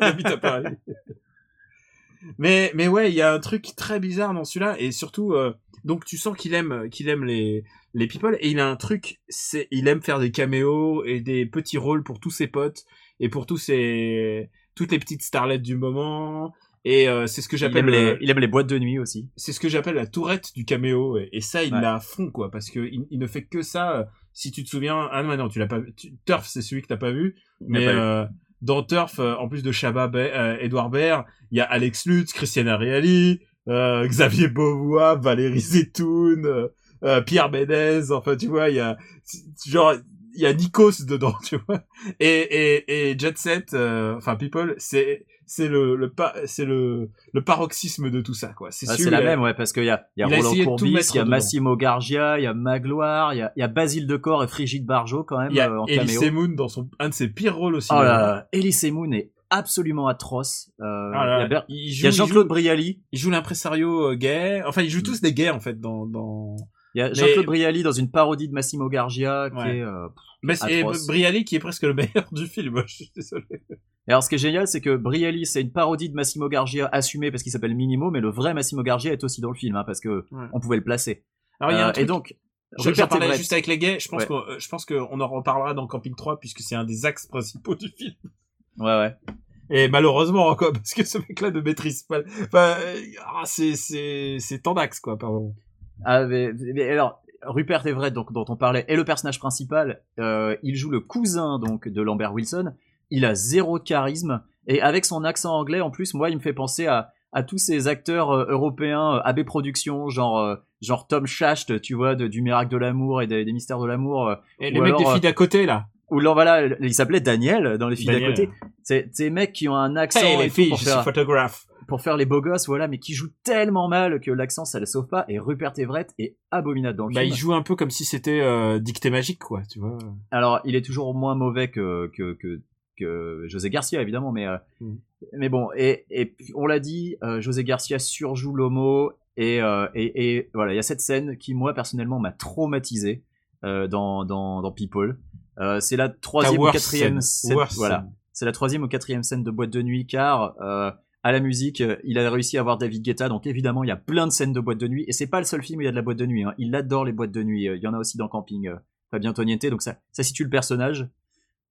j'habite à Paris. mais, mais ouais, il y a un truc très bizarre dans celui-là, et surtout, euh, donc tu sens qu'il aime, qu'il aime les, les people, et il a un truc, c'est, il aime faire des caméos et des petits rôles pour tous ses potes et pour tous ses, toutes les petites starlettes du moment. Et euh, c'est ce que Il j'appelle aime, les, le- il aime les boîtes de nuit aussi. c'est ce que j'appelle la tourette du caméo et, et ça il Ouais. l'a à fond quoi parce que il, il ne fait que ça euh, si tu te souviens ah non non tu l'as pas vu tu- Turf c'est celui que t'as pas vu mais pas vu. euh, dans Turf euh, en plus de Chabat Ba- euh, Edouard Baird il y a Alex Lutz Christiane Ariely euh, Xavier Beauvois Valérie Zetoun euh, euh, Pierre Bénez enfin tu vois il y a genre il y a Nikos dedans tu vois et et et Jet Set enfin People c'est c'est le le c'est le le paroxysme de tout ça quoi c'est Ah, la même, ouais, parce qu'il y a, il y a Il Roland Courbis, il y a dedans. Massimo Gargia, il y a Magloire, il y a, il y a Basile Decor et Frigide Barjot quand même Il y a euh, en Elise. Moon dans son un de ses pires rôles aussi. Oh là, Elise Moon est absolument atroce. Euh, Ah là il y a, il Jean-Claude Brialy. il joue l'impresario euh, gay. Enfin, ils jouent tous des gays en fait dans dans. Il y a Mais- Jean-Claude Brialy dans une parodie de Massimo Gargia qui Ouais. est. euh, Mais. Brialy qui est presque le meilleur du film. Je suis désolé. Et alors, ce qui est génial, c'est que Brialy, c'est une parodie de Massimo Gargia assumée parce qu'il s'appelle Minimo, mais le vrai Massimo Gargia est aussi dans le film, hein, parce que Ouais. on pouvait le placer. Alors il y a Euh, un truc. et donc, je, j'en parlais juste avec les gays. Je pense Ouais. euh, je pense qu'on en reparlera dans Camping 3 puisque c'est un des axes principaux du film. Ouais, ouais. Et malheureusement quoi parce que ce mec-là ne maîtrise pas. Enfin, euh, ah, c'est c'est c'est tant d'axes quoi pardon. Ah, mais, mais alors, Rupert Everett, donc, dont on parlait, est le personnage principal. Euh, il joue le cousin donc de Lambert Wilson. Il a zéro charisme et avec son accent anglais en plus, moi, il me fait penser à à tous ces acteurs euh, européens AB Productions, genre genre Tom Schacht, tu vois, de, du Miracle de l'amour et des, des Mystères de l'amour. Et les mecs des filles d'à côté là. Ou là, voilà, il s'appelait Daniel dans les filles d'à côté. C'est ces mecs qui ont un accent Hey et les tout filles, pour je suis faire photographe. pour faire les beaux gosses, voilà, mais qui jouent tellement mal que l'accent ça le sauve pas. Et Rupert Everett est abominable dans le Bah film. il joue un peu comme si c'était euh, dictée magique quoi, tu vois. Alors, il est toujours moins mauvais que que que, que José Garcia évidemment, mais euh, Mm. mais bon, et on l'a dit, euh, José Garcia surjoue l'homo et, euh, et et voilà, il y a cette scène qui moi personnellement m'a traumatisé dans dans dans People. Euh, c'est la troisième ou quatrième scène. voilà. C'est la troisième ou quatrième scène de boîte de nuit car euh, à la musique, euh, il a réussi à avoir David Guetta, donc évidemment il y a plein de scènes de boîte de nuit et c'est pas le seul film où il y a de la boîte de nuit. Hein. Il adore les boîtes de nuit. Euh, Il y en a aussi dans Camping Fabien Toniente, donc ça, ça situe le personnage.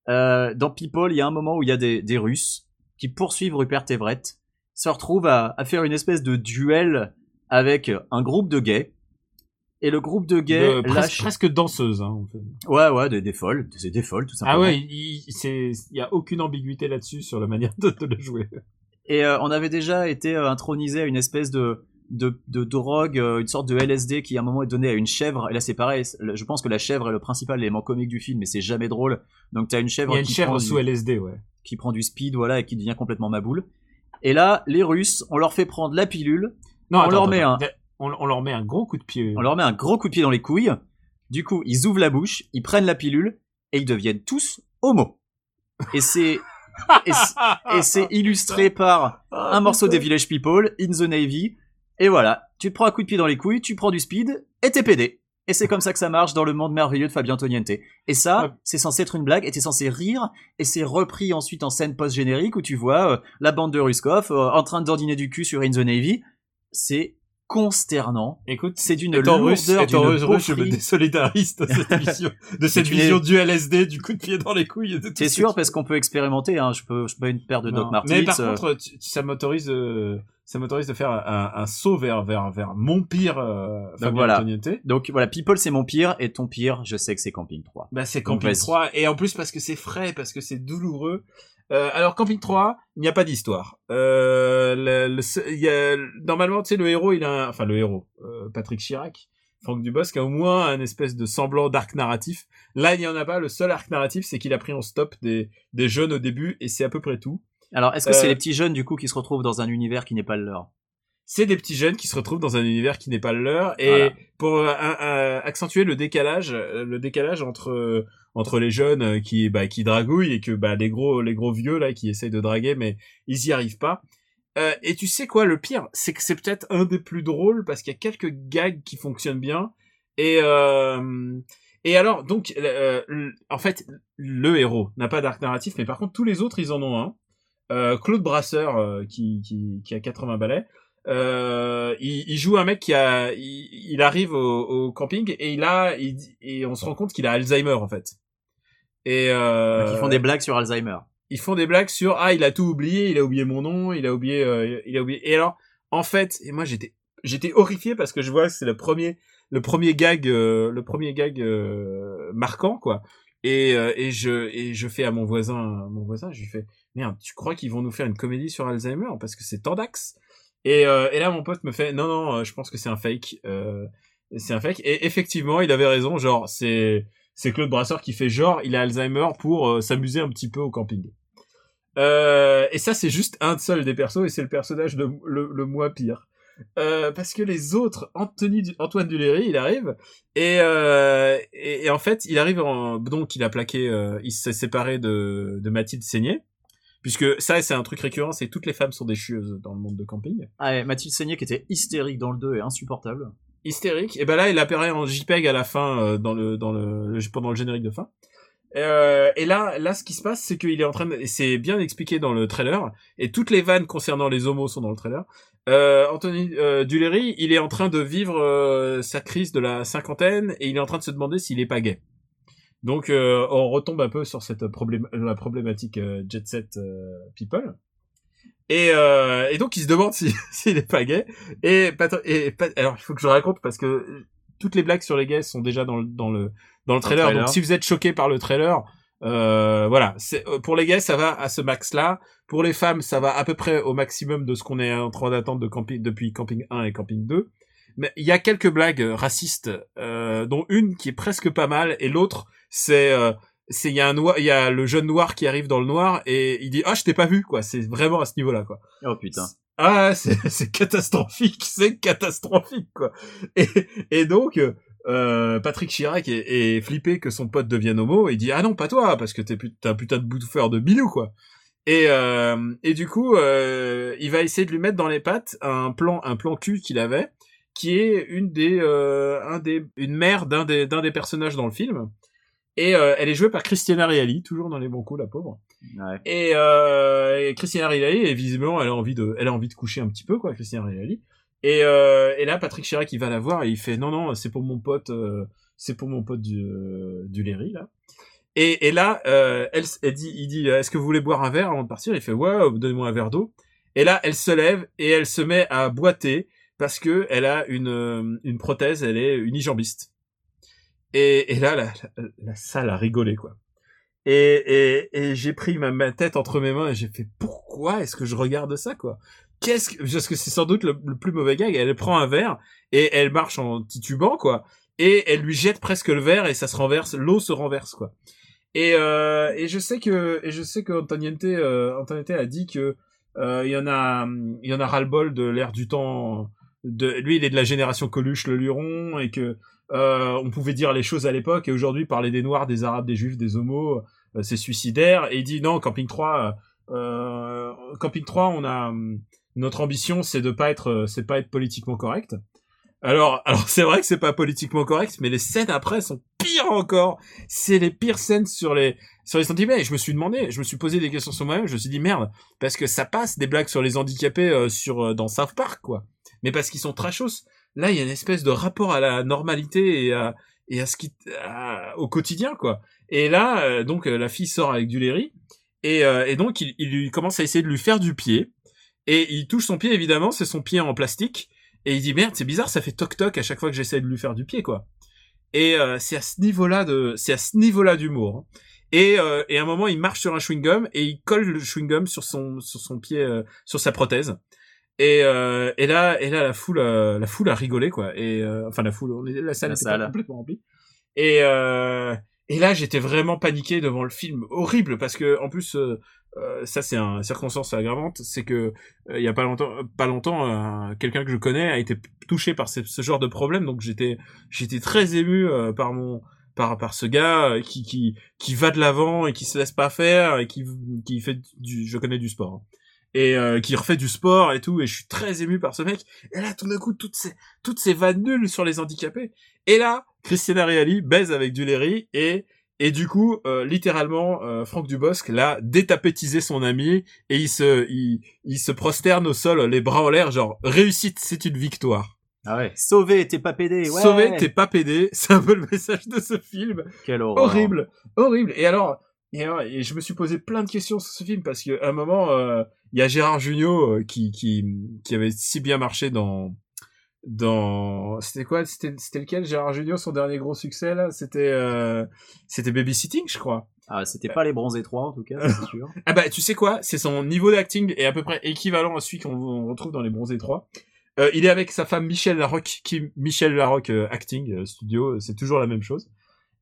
Euh, dans People, il y a un moment où il y a des, des Russes qui poursuivent Rupert Everett, se retrouvent à, à faire une espèce de duel avec un groupe de gays. Et le groupe de gays De- presque, danseuse hein, en fait. Ouais, ouais, des, des folles, c'est des folles tout simplement. Ah ouais, il, il- y a aucune ambiguïté là-dessus sur la manière de, de le jouer. Et euh, on avait déjà été euh, intronisé à une espèce de, de, de drogue, euh, une sorte de LSD qui à un moment est donné à une chèvre. Et là c'est pareil, je pense que la chèvre est le principal élément comique du film, mais c'est jamais drôle. Donc t'as une Il chèvre, y a une qui, chèvre prend sous du, LSD, ouais. qui prend du speed, voilà, et qui devient complètement maboule. Et là, les Russes, on leur fait prendre la pilule, Non, On attends, leur attends, met un- attends. On, on leur met un gros coup de pied. on leur met un gros coup de pied dans les couilles. Du coup, ils ouvrent la bouche, ils prennent la pilule, et ils deviennent tous homo. Et c'est et c'est- illustré par un morceau des Village People, In the Navy, et voilà, tu te prends un coup de pied dans les couilles, tu prends du speed, et t'es pédé. Et c'est comme ça que ça marche dans le monde merveilleux de Fabien Toniente. Et ça, Ouais. c'est censé être une blague, et t'es censé rire, et c'est repris ensuite en scène post-générique où tu vois euh, la bande de Ruskov euh, en train d'ordiner du cul sur In the Navy. C'est consternant. Écoute, C'est d'une lourdeur, d'une je me désolidarise de cette vision, de cette vision du LSD, du coup de pied dans les couilles. T'es sûr parce qu'on peut expérimenter. Hein. Je peux, je peux une paire de Doc. Martens. Mais par euh, contre, ça m'autorise, euh, ça m'autorise de faire un, saut vers, vers, vers mon pire, euh, Fabien voilà. Donc voilà, People c'est mon pire et ton pire, je sais que c'est Camping 3. Bah, c'est Donc, Camping vas-y. 3. Et en plus, parce que c'est frais, parce que c'est douloureux. Euh, alors Camping 3, il n'y a pas d'histoire. Euh, le, le se- il y a, normalement, tu sais, le héros, il a, un- enfin le héros, euh, Patrick Chirac, Franck Dubosc a au moins un espèce de semblant d'arc narratif. Là, il n'y en a pas. Le seul arc narratif, c'est qu'il a pris en stop des, des jeunes au début, et c'est à peu près tout. Alors, est-ce que c'est les petits jeunes du coup qui se retrouvent dans un univers qui n'est pas le leur? C'est des petits jeunes qui se retrouvent dans un univers qui n'est pas le leur, et Voilà. pour euh, accentuer le décalage, euh, le décalage entre euh, entre les jeunes qui bah, qui dragouillent et que bah les gros les gros vieux là qui essayent de draguer mais ils y arrivent pas. Et tu sais quoi, le pire, c'est que c'est peut-être un des plus drôles parce qu'il y a quelques gags qui fonctionnent bien. Et et alors donc en fait le héros n'a pas d'arc narratif, mais par contre tous les autres ils en ont un. Claude Brasseur qui, qui qui a 80 balais. Euh, il, il joue un mec qui a, il, il arrive au, au camping et il a, il, et on se rend compte qu'il a Alzheimer en fait. Et euh, Qui font des blagues sur Alzheimer. ils font des blagues sur ah il a tout oublié, il a oublié mon nom, il a oublié, euh, il a oublié. Et alors en fait, et moi j'étais, j'étais horrifié parce que je vois que c'est le premier, le premier gag, euh, le premier gag euh, marquant quoi. Et, euh, et je et je fais à mon voisin, mon voisin, je lui fais merde, tu crois qu'ils vont nous faire une comédie sur Alzheimer parce que c'est Tandax. Et, euh, et là mon pote me fait non non, euh, je pense que c'est un fake. Euh, c'est un fake. Et effectivement, il avait raison. Genre c'est c'est Claude Brasseur qui fait genre il a Alzheimer pour euh, s'amuser un petit peu au camping. Euh, et ça, c'est juste un seul des persos, et c'est le personnage de, le, le moins pire. Parce que les autres, Anthony, Antoine Duléry, il arrive, et, et, et en fait, il arrive en, donc il a plaqué, il s'est séparé de, de Mathilde Seigné, puisque ça, c'est un truc récurrent, c'est que toutes les femmes sont des chieuses dans le monde de camping. Ah, et Mathilde Seigné qui était hystérique dans le 2 et insupportable. hystérique. Et ben là, il apparaît en JPEG à la fin, euh, dans le, dans le, pendant le générique de fin. Euh, et là, là, ce qui se passe, c'est qu'il est en train de, et c'est bien expliqué dans le trailer, et toutes les vannes concernant les homos sont dans le trailer. Euh, Anthony euh, Duléry, il est en train de vivre euh, sa crise de la cinquantaine, et il est en train de se demander s'il est pas gay. Donc, euh, on retombe un peu sur cette problém la problématique euh, jet set euh, people. Et, euh, et donc, il se demande si- s'il est pas gay. Et, et alors, il faut que je raconte parce que toutes les blagues sur les gays sont déjà dans le dans le dans le trailer. trailer. Donc, si vous êtes choqué par le trailer, euh, voilà. Euh, pour les gays, ça va à ce max-là. Pour les femmes, ça va à peu près au maximum de ce qu'on est en train d'attendre de camping depuis camping 1 et camping 2. Mais il y a quelques blagues racistes, euh, dont une qui est presque pas mal, et l'autre, c'est euh, c'est il y a un noir, il y a le jeune noir qui arrive dans le noir et il dit ah je t'ai pas vu quoi. C'est vraiment à ce niveau-là quoi. Oh putain. Ah, c'est c'est catastrophique, c'est catastrophique quoi. Et, et donc euh, Patrick Chirac est, est flippé que son pote devienne homo et il dit ah non pas toi parce que t'es un putain de bouffeur de bilou quoi. Et euh, et du coup euh, il va essayer de lui mettre dans les pattes un plan un plan cul qu'il avait qui est une des euh, un des une mère d'un des d'un des personnages dans le film. Et euh, elle est jouée par Christiana Reali, toujours dans les bons coups la pauvre. Ouais. Et, euh, et Christina Reilly, et visiblement, elle a envie de, elle a envie de coucher un petit peu, quoi, Christina Reilly. Et, euh, et là, Patrick Chirac, il va la voir et il fait, non, non, c'est pour mon pote, euh, c'est pour mon pote du, du Léry, là. Et, et là, elle, elle dit, il dit, est-ce que vous voulez boire un verre avant de partir? Il fait, ouais, donnez-moi un verre d'eau. Et là, elle se lève et elle se met à boiter parce que elle a une, une prothèse, elle est unijambiste. Et, et là, la, la, salle a rigolé, quoi. Et, et, et j'ai pris ma, tête entre mes mains et j'ai fait pourquoi est-ce que je regarde ça quoi? Qu'est-ce que parce que c'est sans doute le, plus mauvais gag. Elle prend un verre et elle marche en titubant quoi et elle lui jette presque le verre et ça se renverse, l'eau se renverse quoi. Et, euh, et je sais que et je sais que Antoniente, euh, a dit que euh, il y en a il y en a ras le bol de l'ère du temps. De lui il est de la génération Coluche le Luron et que euh, on pouvait dire les choses à l'époque et aujourd'hui parler des noirs, des arabes, des juifs, des homos, euh, c'est suicidaire. Et il dit non, Camping 3, euh, Camping 3, on a notre ambition, c'est de pas être, c'est pas être politiquement correct. Alors, alors c'est vrai que c'est pas politiquement correct, mais les scènes après sont pires encore. C'est les pires scènes sur les sur les sentiments. Et je me suis demandé, je me suis posé des questions sur moi-même. Je me suis dit merde, parce que ça passe des blagues sur les handicapés euh, sur euh, dans South Park quoi. Mais parce qu'ils sont trashos. Là, il y a une espèce de rapport à la normalité et à ce qui au quotidien quoi. Et là, euh, donc euh, la fille sort avec du Léry et, euh, donc il, commence à essayer de lui faire du pied et il touche son pied évidemment, c'est son pied en plastique et il dit merde c'est bizarre, ça fait toc toc à chaque fois que j'essaie de lui faire du pied quoi. Et c'est à ce niveau-là de c'est à ce niveau-là d'humour. hein. Et, et à un moment, il marche sur un chewing-gum et il colle le chewing-gum sur son sur son pied, sur sa prothèse. Et, euh, et là, et là, la foule, euh, la foule a rigolé quoi. Et euh, enfin, la foule, la salle La était salle. complètement remplie. Et euh, et là, j'étais vraiment paniqué devant le film, horrible parce que en plus, euh, euh, ça c'est un circonstance aggravante, c'est que il y a pas longtemps, pas longtemps, quelqu'un que je connais a été touché par ce, ce genre de problème, donc j'étais j'étais très ému par mon par par ce gars qui qui qui va de l'avant et qui se laisse pas faire et qui qui fait du je connais du sport hein. Et euh, qui refait du sport et tout et je suis très ému par ce mec et là tout d'un coup toutes ces toutes ces vannes nulles sur les handicapés et là Christina Reali baise avec Duléry et et du coup euh, littéralement euh, Franck Dubosc l'a détapétisé son ami et il se il, il se prosterne au sol les bras en l'air genre réussite c'est une victoire Ah ouais. Sauvé, t'es pas pédé. Ouais. Sauvé, t'es pas pédé. C'est un peu le message de ce film. Quelle horreur. Horrible, horrible. Et alors, et, et je me suis posé plein de questions sur ce film parce qu'à un moment, euh, il y a Gérard Jugnot euh, qui, qui, qui avait si bien marché dans, dans, c'était quoi, c'était, c'était lequel, Gérard Jugnot, son dernier gros succès, là? C'était, euh, c'était Babysitting, je crois. Ah, c'était pas les bronzés 3 en tout cas, c'est sûr. Ah bah, tu sais quoi, c'est son niveau d'acting est à peu près équivalent à celui qu'on on retrouve dans Les Bronzés 3. Euh, il est avec sa femme Michelle Larocque, qui Michelle Larocque euh, Acting euh, Studio, c'est toujours la même chose.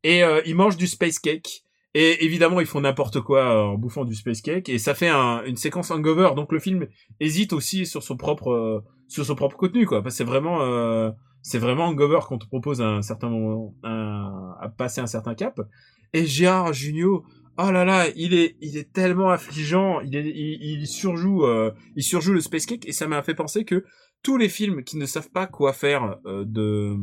Et euh, ils mangent du space cake. Et évidemment, ils font n'importe quoi euh, en bouffant du space cake. Et ça fait un- une séquence hangover. Donc le film hésite aussi sur son propre euh, sur son propre contenu, quoi. Parce que c'est vraiment euh, c'est vraiment hangover qu'on te propose à un certain moment, à passer un certain cap. Et Gérard Jugnot, oh là là, il est il est tellement affligeant. Il est il, il surjoue euh, il surjoue le space cake. Et ça m'a fait penser que tous les films qui ne savent pas quoi faire euh, de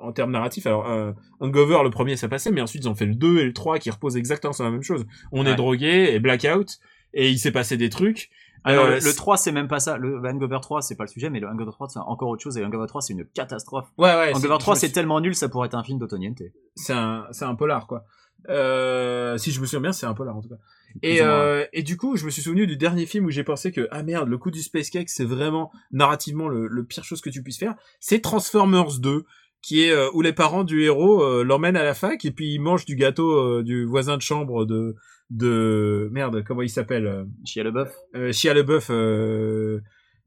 en termes narratifs alors euh, Hangover le premier ça passait mais ensuite ils ont fait le 2 et le 3 qui reposent exactement sur la même chose on Ouais. est drogué et blackout et il s'est passé des trucs Alors, Euh, le, c'est- le 3, c'est même pas ça. Le Hangover 3, c'est pas le sujet, mais le Hangover 3, c'est encore autre chose. Et le Hangover 3, c'est une catastrophe. ouais ouais Hangover 3, je me c'est suis- tellement nul, ça pourrait être un film d'Otoniente. c'est un c'est un polar quoi euh, si je me souviens bien c'est un polar en tout cas. Et euh, et du coup je me suis souvenu du dernier film où j'ai pensé que ah merde le coup du space cake c'est vraiment narrativement le, le pire chose que tu puisses faire. C'est Transformers 2 qui est euh, où les parents du héros euh, l'emmènent à la fac et puis ils mangent du gâteau du voisin de chambre de de merde comment il s'appelle Chia le bœuf. euh, Chia euh, Chi-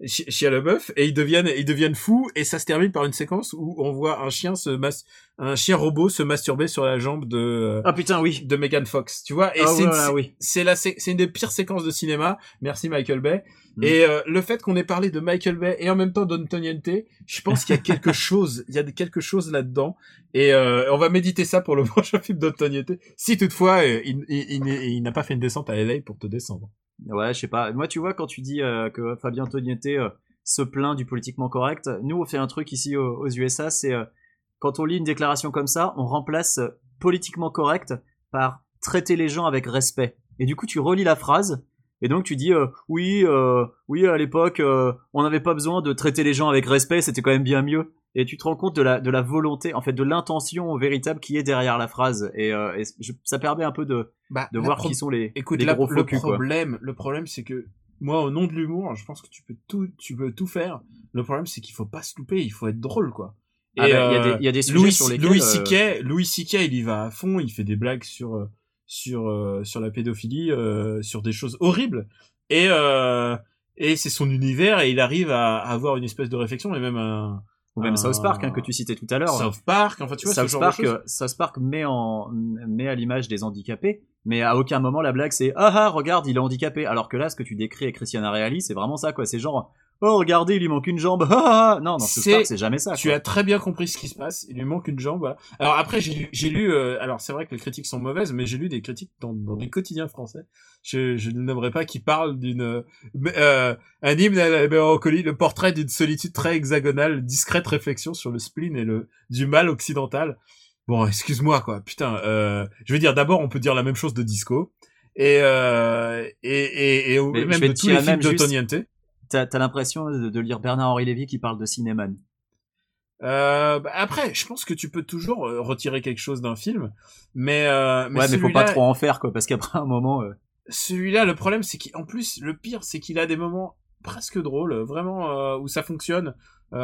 Chia LeBeouf et ils deviennent ils deviennent fous et ça se termine par une séquence où on voit un chien se mas un chien robot se masturber sur la jambe de euh, Ah putain, oui. de Megan Fox tu vois et Ah, c'est une- voilà, oui. c'est la c'est une des pires séquences de cinéma merci Michael Bay Mm. et euh, le fait qu'on ait parlé de Michael Bay et en même temps d'Antoniente je pense qu'il y a quelque chose il y a quelque chose là-dedans et euh, on va méditer ça pour le prochain film d'Antoniente si toutefois il, il, il n'est- il n'a pas fait une descente à LA pour te descendre Ouais, je sais pas. Moi, tu vois, quand tu dis euh, que Fabien Antoniette euh, se plaint du politiquement correct, nous, on fait un truc ici aux, USA, c'est euh, quand on lit une déclaration comme ça, on remplace politiquement correct par traiter les gens avec respect. Et du coup, tu relis la phrase, et donc tu dis oui, oui, à l'époque, on n'avait pas besoin de traiter les gens avec respect, c'était quand même bien mieux. Et tu te rends compte de la, de la volonté, en fait, de l'intention véritable qui est derrière la phrase. Et, euh, et je- ça permet un peu de, bah, de la voir qui sont les, Écoute, les gros le faux culs, quoi. problème, le problème, c'est que moi, au nom de l'humour, je pense que tu peux tout, tu peux tout faire. Le problème, c'est qu'il faut pas se louper, il faut être drôle, quoi. Ah bah, il y a euh, des- il y a des sujets Louis, sur lesquels, Louis euh, C.K., Louis C.K., il y va à fond, il fait des blagues sur, euh, sur, euh, sur la pédophilie, euh, sur des choses horribles. Et, euh, et c'est son univers et il arrive à, à avoir une espèce de réflexion et même un, Ou même South Park, hein, que tu citais tout à l'heure. South Park, enfin, tu vois, ce South genre Park, de euh, South Park met, en, met à l'image des handicapés, mais à aucun moment la blague c'est ah ah regarde il est handicapé. Alors que là ce que tu décris avec Christiana Reali c'est vraiment ça quoi. C'est genre oh regardez il lui manque une jambe. Ah, ah, ah. Non dans South C'est- jamais ça. Tu quoi. as très bien compris ce qui se passe. Il lui manque une jambe. Voilà. Alors après, j'ai lu, j'ai lu. euh, alors c'est vrai que les critiques sont mauvaises, mais j'ai lu des critiques dans, dans des quotidiens français. Je, je ne nommerai pas qui parlent d'une euh, un hymne à la mélancolie, le portrait d'une solitude très hexagonale, discrète réflexion sur le spleen et le du mal occidental. Bon, excuse-moi quoi. Putain. Euh, je veux dire, d'abord, on peut dire la même chose de Disco. Et, euh, et, et, et, je même de tous dire les films juste- d'Otoniente. T'as l'impression de, de lire Bernard-Henri Lévy qui parle de Cinéman? Euh, bah, après, je pense que tu peux toujours euh, retirer quelque chose d'un film, mais euh, mais ouais mais faut pas trop en faire quoi parce qu'après un moment. euh, Celui-là, le problème, c'est qu'en plus, le pire, c'est qu'il a des moments presque drôles, vraiment où ça fonctionne. Il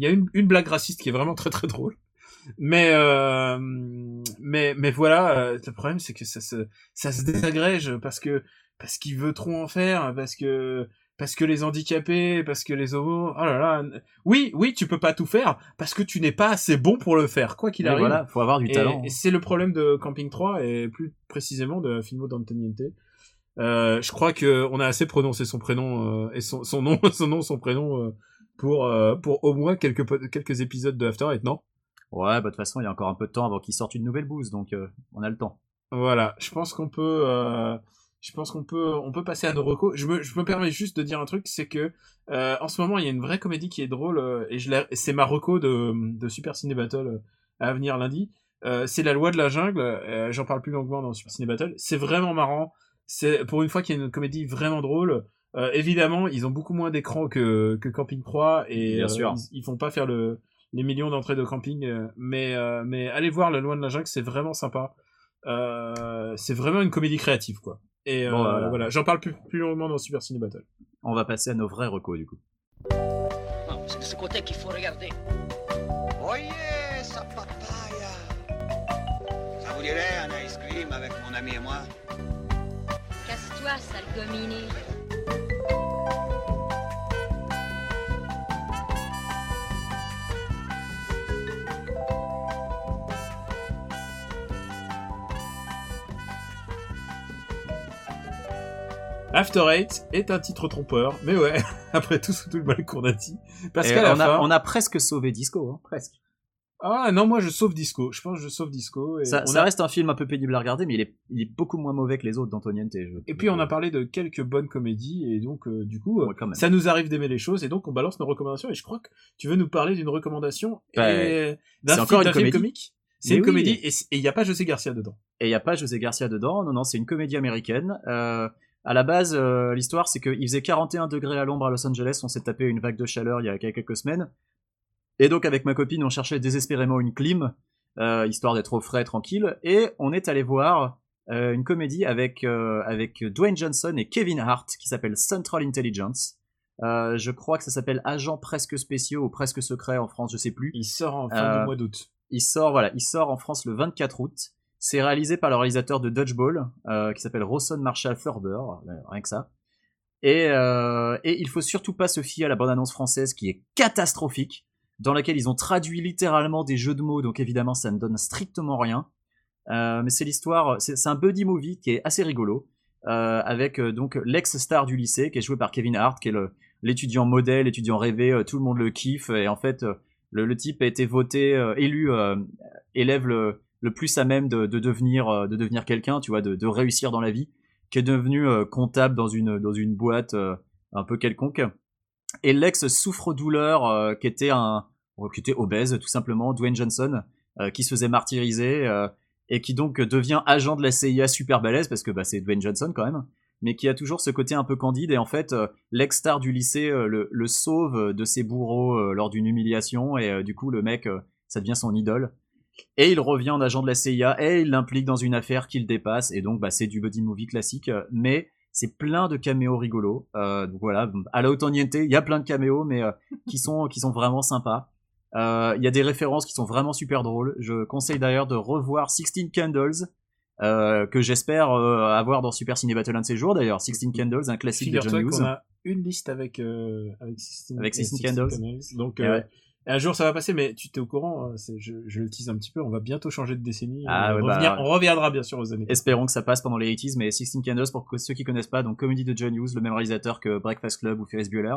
y a une, une blague raciste qui est vraiment très très drôle. Mais euh, mais mais voilà, euh, le problème c'est que ça se ça se désagrège parce que parce qu'il veut trop en faire, parce que parce que les handicapés, parce que les homos, oh là là, oui, oui, tu peux pas tout faire parce que tu n'es pas assez bon pour le faire, quoi qu'il arrive. voilà, faut avoir du Et- talent. Et, c'est le problème de Camping 3 et plus précisément de Filmo d'Antoniente. Euh, je crois que on a assez prononcé son prénom euh, et son, son nom, son nom, son prénom euh, pour pour au moins quelques quelques épisodes de After Eight, non? Ouais, bah de toute façon, il y a encore un peu de temps avant qu'il sorte une nouvelle bouse, donc on a le temps. Voilà, je pense qu'on peut, je pense qu'on peut, on peut passer à nos recos. Je me, je me permets juste de dire un truc, c'est que euh, en ce moment il y a une vraie comédie qui est drôle euh, et je c'est ma reco de, de Super Ciné Battle euh, à venir lundi. Euh, c'est la loi de la jungle. euh, J'en parle plus longuement dans Super Ciné Battle. C'est vraiment marrant. C'est pour une fois qu'il y a une comédie vraiment drôle. Euh, évidemment, ils ont beaucoup moins d'écran que, que Camping 3 et Bien sûr. ils, ils font pas faire le, les millions d'entrées de camping. euh, mais, euh, mais allez voir La Loi de la Jungle, c'est vraiment sympa. Euh, c'est vraiment une comédie créative, quoi. Et Bon, euh, voilà. voilà, j'en parle plus, plus longuement dans Super Ciné Battle. On va passer à nos vrais recos du coup. Non, c'est de ce côté qu'il faut regarder. Oye, esa papaya. Ça vous dirait un ice cream avec mon ami et moi? Casse-toi, sale After Eight est un titre trompeur, mais ouais, après tout, tout le mal qu'on a dit. Parce qu'à la on, a, fin... on a presque sauvé Disco, hein, presque. Ah non, moi je sauve Disco. Je pense que je sauve Disco. Et, Ça, on ça a- reste un film un peu pénible à regarder, mais il est, il est beaucoup moins mauvais que les autres d'Antoniente. Et puis on a parlé de quelques bonnes comédies, et donc euh, du coup, Ouais, ça nous arrive d'aimer les choses, et donc on balance nos recommandations. Et je crois que tu veux nous parler d'une recommandation Bah, et d'un c'est film, encore une film comédie. comique? C'est une oui. comédie, et il n'y a pas José Garcia dedans. Et il n'y a pas José Garcia dedans. Non, non, c'est une comédie américaine. Euh, à la base, euh, l'histoire, c'est qu'il faisait 41 degrés à l'ombre à Los Angeles. On s'est tapé une vague de chaleur il y a quelques semaines. Et donc, avec ma copine, on cherchait désespérément une clim, euh, histoire d'être au frais, tranquille. Et on est allé voir euh, une comédie avec, avec Dwayne Johnson et Kevin Hart qui s'appelle Central Intelligence. Je crois que ça s'appelle Agents presque spéciaux ou presque secrets en France, je sais plus. Il sort en fin du mois d'août. Il sort, voilà, il sort en France le 24 août. C'est réalisé par le réalisateur de Dodgeball, euh, qui s'appelle Rawson Marshall Ferber, euh, rien que ça. Et, euh, et il faut surtout pas se fier à la bande-annonce française qui est catastrophique, dans laquelle ils ont traduit littéralement des jeux de mots, donc évidemment ça ne donne strictement rien. Euh, mais c'est l'histoire, c'est un buddy movie qui est assez rigolo, avec donc l'ex-star du lycée qui est joué par Kevin Hart, qui est l'étudiant modèle, l'étudiant rêvé, tout le monde le kiffe, et en fait le, le type a été voté, élu élève le, le plus à même de, de devenir, euh, de devenir quelqu'un, tu vois, de, de réussir dans la vie, qui est devenu euh, comptable dans une, dans une boîte euh, un peu quelconque. Et l'ex souffre-douleur, qui était un, qui était obèse tout simplement, Dwayne Johnson, qui se faisait martyriser et qui donc devient agent de la CIA super balèze parce que bah, c'est Dwayne Johnson quand même, mais qui a toujours ce côté un peu candide. Et en fait l'ex-star du lycée le, sauve de ses bourreaux lors d'une humiliation. Et du coup le mec ça devient son idole et il revient en agent de la CIA et il l'implique dans une affaire qu'il dépasse. Et donc bah, c'est du buddy movie classique euh, mais c'est plein de caméos rigolos. Euh, donc voilà à la haute niente il y a plein de caméos mais euh, qui sont qui sont vraiment sympas. Euh, il y a des références qui sont vraiment super drôles. Je conseille d'ailleurs de revoir 16 Candles que j'espère avoir dans Super Ciné Battle un de ces jours. D'ailleurs 16 Candles un classique de John Hughes. a une liste avec avec 16, Avec 16 16 Candles. Donc ouais. Un jour ça va passer, mais tu t'es au courant euh, je, je le tease un petit peu. On va bientôt changer de décennie. Ah on, va ouais, bah, revenir- on reviendra bien sûr aux années. Espérons que ça passe pendant les 80s, mais 16 Candles, pour ceux qui connaissent pas, donc comédie de John Hughes, le même réalisateur que Breakfast Club ou Ferris Bueller,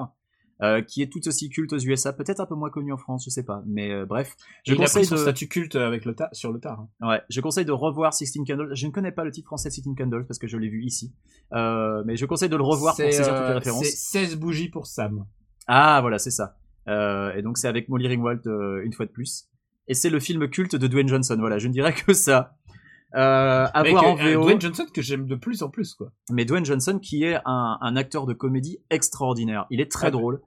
euh, qui est tout aussi culte aux USA, peut-être un peu moins connu en France, je sais pas, mais euh, bref. Je a conseille pris son de, statut culte avec le sur le tard. hein. ouais, je conseille de revoir 16 Candles. Je ne connais pas le titre français 16 Candles parce que je l'ai vu ici, euh, mais je conseille de le revoir pour saisir toutes les références. C'est 16 bougies pour Sam. Ah, voilà, c'est ça. Euh, et donc c'est avec Molly Ringwald euh, une fois de plus. Et c'est le film culte de Dwayne Johnson. Voilà, je ne dirais que ça. Euh, à Mec, voir en VO. Dwayne Johnson que j'aime de plus en plus quoi. mais Dwayne Johnson qui est un, un acteur de comédie extraordinaire. Il est très Ah, drôle.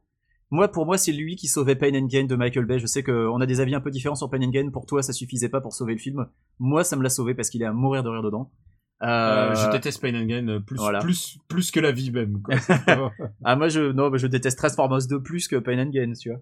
Moi, pour moi, c'est lui qui sauvait Pain and Gain de Michael Bay. Je sais qu'on a des avis un peu différents sur Pain and Gain. Pour toi, ça suffisait pas pour sauver le film. Moi, ça me l'a sauvé parce qu'il est à mourir de rire dedans. Euh, je déteste Pain and Gain euh, plus voilà. plus plus que la vie même. Quoi. Ah, moi, je, non, je déteste Transformers 2 plus que Pain and Gain, tu vois.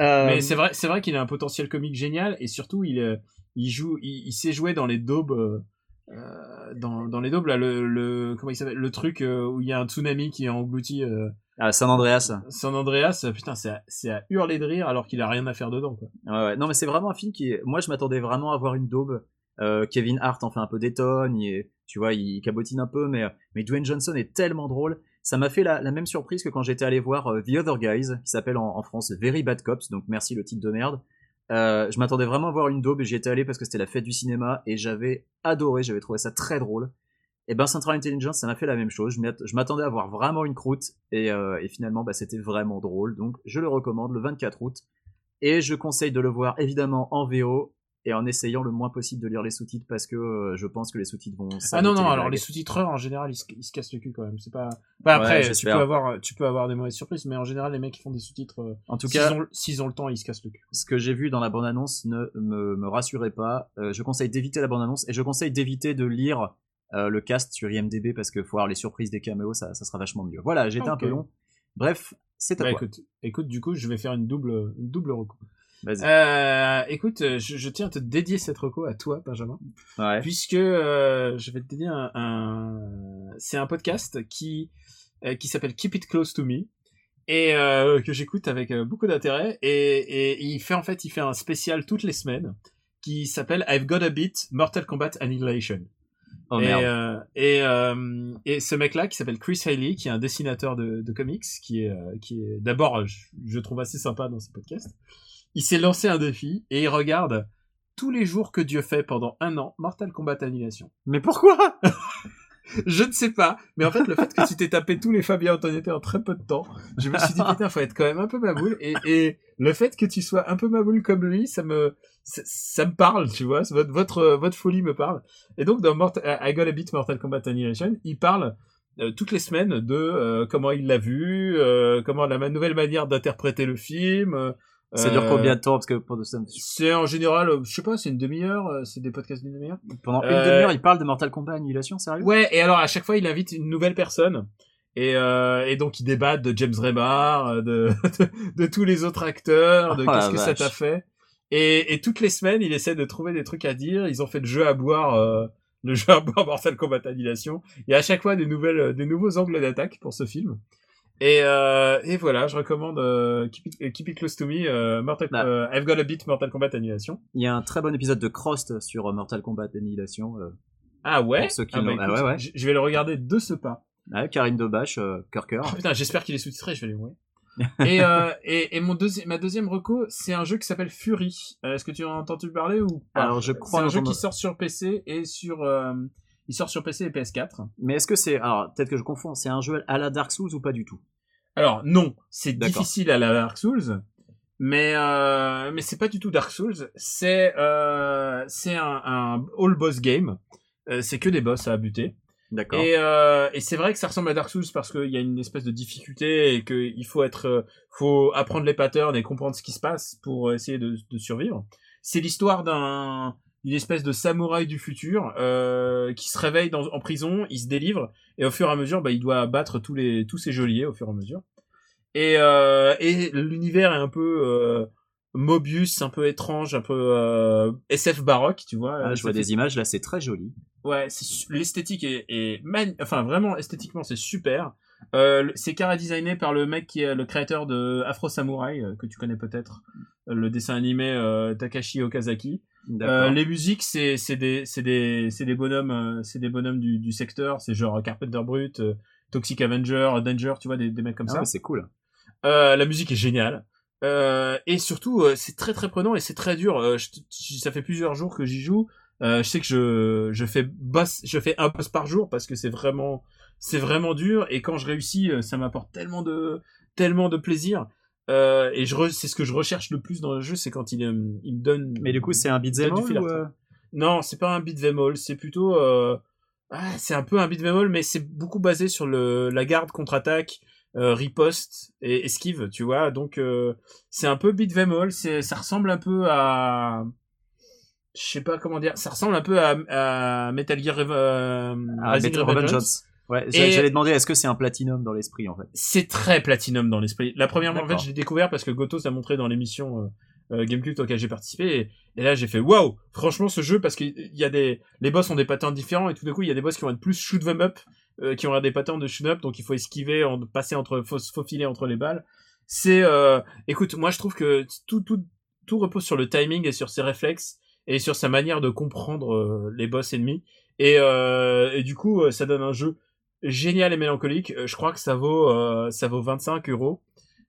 Euh, Mais c'est vrai, c'est vrai qu'il a un potentiel comique génial et surtout il, euh, il joue, il, il sait jouer dans les daubes, euh, euh, dans, dans les daubes là, le, le comment il s'appelle, le truc où il y a un tsunami qui engloutit euh, à San Andreas. San Andreas. Putain, c'est à, c'est à hurler de rire alors qu'il a rien à faire dedans quoi. Ouais, ouais. Non, mais c'est vraiment un film qui est... Moi, je m'attendais vraiment à voir une daube. Euh, Kevin Hart en fait un peu d'étonne, il- tu vois, il cabotine un peu, mais, mais Dwayne Johnson est tellement drôle. Ça m'a fait la, même surprise que quand j'étais allé voir euh, The Other Guys, qui s'appelle en, France Very Bad Cops, donc merci le titre de merde. Euh, je m'attendais vraiment à voir une daube et j'y étais allé parce que c'était la fête du cinéma et j'avais adoré, j'avais trouvé ça très drôle. Et ben Central Intelligence, ça m'a fait la même chose. Je m'att- je m'attendais à voir vraiment une croûte et, et finalement, bah, c'était vraiment drôle. Donc, je le recommande le 24 août. Et je conseille de le voir évidemment en VO et en essayant le moins possible de lire les sous-titres parce que euh, je pense que les sous-titres vont. Ah non non, alors les sous-titreurs en général ils se, ils se cassent le cul quand même. C'est pas. Bah, après, Ouais, tu peux avoir, tu peux avoir des mauvaises surprises, mais en général les mecs qui font des sous-titres, euh, En tout s'ils cas, ont, s'ils ont le temps, ils se cassent le cul. ce que j'ai vu dans la bande-annonce ne me, me rassurait pas. Euh, je conseille d'éviter la bande-annonce et je conseille d'éviter de lire euh, le cast sur IMDb parce que faut avoir les surprises des caméos, ça, ça sera vachement mieux. Voilà, été un peu long. Bref, c'est à Bah, toi. écoute, écoute, du coup, je vais faire une double, une double reco. Euh, écoute, euh, je, je tiens à te dédier cette reco à toi, Benjamin, Ouais. puisque euh, je vais te dédier un, un... c'est un podcast qui euh, qui s'appelle Keep It Close to Me et que j'écoute avec beaucoup d'intérêt et, et il fait en fait il fait un spécial toutes les semaines qui s'appelle I've Got a Beat Mortal Kombat Annihilation. Oh et, euh, et, euh, et ce mec-là qui s'appelle Chris Haley, qui est un dessinateur de, de comics, qui est, qui est d'abord, je, je trouve assez sympa dans ce podcast. Il s'est lancé un défi et il regarde tous les jours que Dieu fait pendant un an Mortal Kombat Annihilation. Mais pourquoi Je ne sais pas, mais en fait le fait que tu t'es tapé tous les Fabien Antoniette en très peu de temps, je me suis dit putain faut être quand même un peu maboule et, et le fait que tu sois un peu maboule comme lui, ça me ça, ça me parle, tu vois, votre votre votre folie me parle. Et donc dans Mort I Got a Beat Mortal Kombat Annihilation, il parle euh, toutes les semaines de euh, comment il l'a vu, euh, comment la nouvelle manière d'interpréter le film. Euh, Ça dure combien de temps Parce que pour- C'est en général, euh, je sais pas, c'est une demi-heure, euh, c'est des podcasts d'une demi-heure. pendant une Euh, demi-heure, il parle de Mortal Kombat Annihilation, sérieux? Ouais, et alors à chaque fois, il invite une nouvelle personne. Et, euh, et donc, il débat de James Remar, euh, de, de, de tous les autres acteurs, de Oh la qu'est-ce que ça t'a fait. Et, et toutes les semaines, il essaie de trouver des trucs à dire. Ils ont fait le jeu à boire, euh, le jeu à boire Mortal Kombat Annihilation. Il y a à chaque fois des nouvelles, euh, des nouveaux angles d'attaque pour ce film. Et, euh, et voilà, je recommande euh, Keep, it, Keep It Close to Me, euh, Mortal, euh, I've Got a Beat Mortal Kombat Annihilation. Il y a un très bon épisode de Crost sur Mortal Kombat Annihilation. Ah ouais, Pour ceux qui ah, bah, ah écoute, ouais, ouais. Je, vais le regarder de ce pas. Karine Debache, cœur cœur. Oh, putain, j'espère qu'il est sous-titré, je vais les mourir. et, et, et mon deuxi- ma deuxième reco, c'est un jeu qui s'appelle Fury. Est-ce que tu en as entendu parler ou pas? Alors, je C'est crois un jeu qui sort sur PC et sur il sort sur PC et PS4. Mais est-ce que c'est. Alors, peut-être que je confonds, c'est un jeu à la Dark Souls ou pas du tout? Alors non, c'est difficile à la Dark Souls, mais euh, mais c'est pas du tout Dark Souls. C'est euh, c'est un, un all boss game. Euh, c'est que des boss à buter. D'accord. Et, et c'est vrai que ça ressemble à Dark Souls parce qu'il y a une espèce de difficulté et qu'il faut être, faut apprendre les patterns et comprendre ce qui se passe pour essayer de, de survivre. C'est l'histoire d'un une espèce de samouraï du futur euh, qui se réveille dans, en prison, il se délivre et au fur et à mesure, bah, il doit battre tous les tous ses geôliers au fur et à mesure. Et, euh, et l'univers est un peu euh, Mobius, un peu étrange, un peu SF baroque, tu vois. Ah, je vois des images là, c'est très joli. Ouais, l'esthétique est, est enfin vraiment esthétiquement c'est super. Euh, c'est cara designé par le mec qui est le créateur de Afro Samurai euh, que tu connais peut-être, le dessin animé euh, Takashi Okazaki. Euh, les musiques c'est des des des bonhommes c'est des bonhommes du, du secteur, c'est genre Carpenter Brut, Toxic Avenger, Danger, tu vois des, des mecs comme Ah ça. ouais, c'est cool. La musique est géniale. Et surtout, c'est très très prenant et c'est très dur. Je ça fait plusieurs jours que j'y joue. Je sais que je, je fais boss, je fais un boss par jour parce que c'est vraiment, c'est vraiment dur. Et quand je réussis, euh, ça m'apporte tellement de, tellement de plaisir. Euh, et je, c'est ce que je recherche le plus dans le jeu, c'est quand il, euh, il me donne. Mais du coup, c'est un beat'em all à ou, euh, Non, c'est pas un beat'em all, c'est plutôt, euh, ah, c'est un peu un beat'em all, mais c'est beaucoup basé sur le, la garde contre-attaque, riposte et esquive, tu vois. Donc, c'est un peu beat'em all, c'est, ça ressemble un peu à, je sais pas comment dire, ça ressemble un peu à, à Metal Gear Rev- euh, Ah, Ouais, j'allais demander est-ce que c'est un platinum dans l'esprit en fait? C'est très platinum dans l'esprit. La première fois, en fait, je l'ai découvert parce que Gotos a montré dans l'émission euh, euh, Gamecult auquel j'ai participé. Et, et là, j'ai fait waouh Franchement, ce jeu, parce qu'il y a des... Les boss ont des patterns différents et tout d'un coup, il y a des boss qui vont être plus shoot them up, euh, qui ont des patterns de shoot up, donc il faut esquiver, en, passer entre... faut entre les balles. C'est... Euh... Écoute, moi, je trouve que tout, tout, tout repose sur le timing et sur ses réflexes et sur sa manière de comprendre euh, les boss ennemis. Et, et du coup, ça donne un jeu génial et mélancolique. Euh, Je crois que ça vaut euh, ça vaut 25 euros.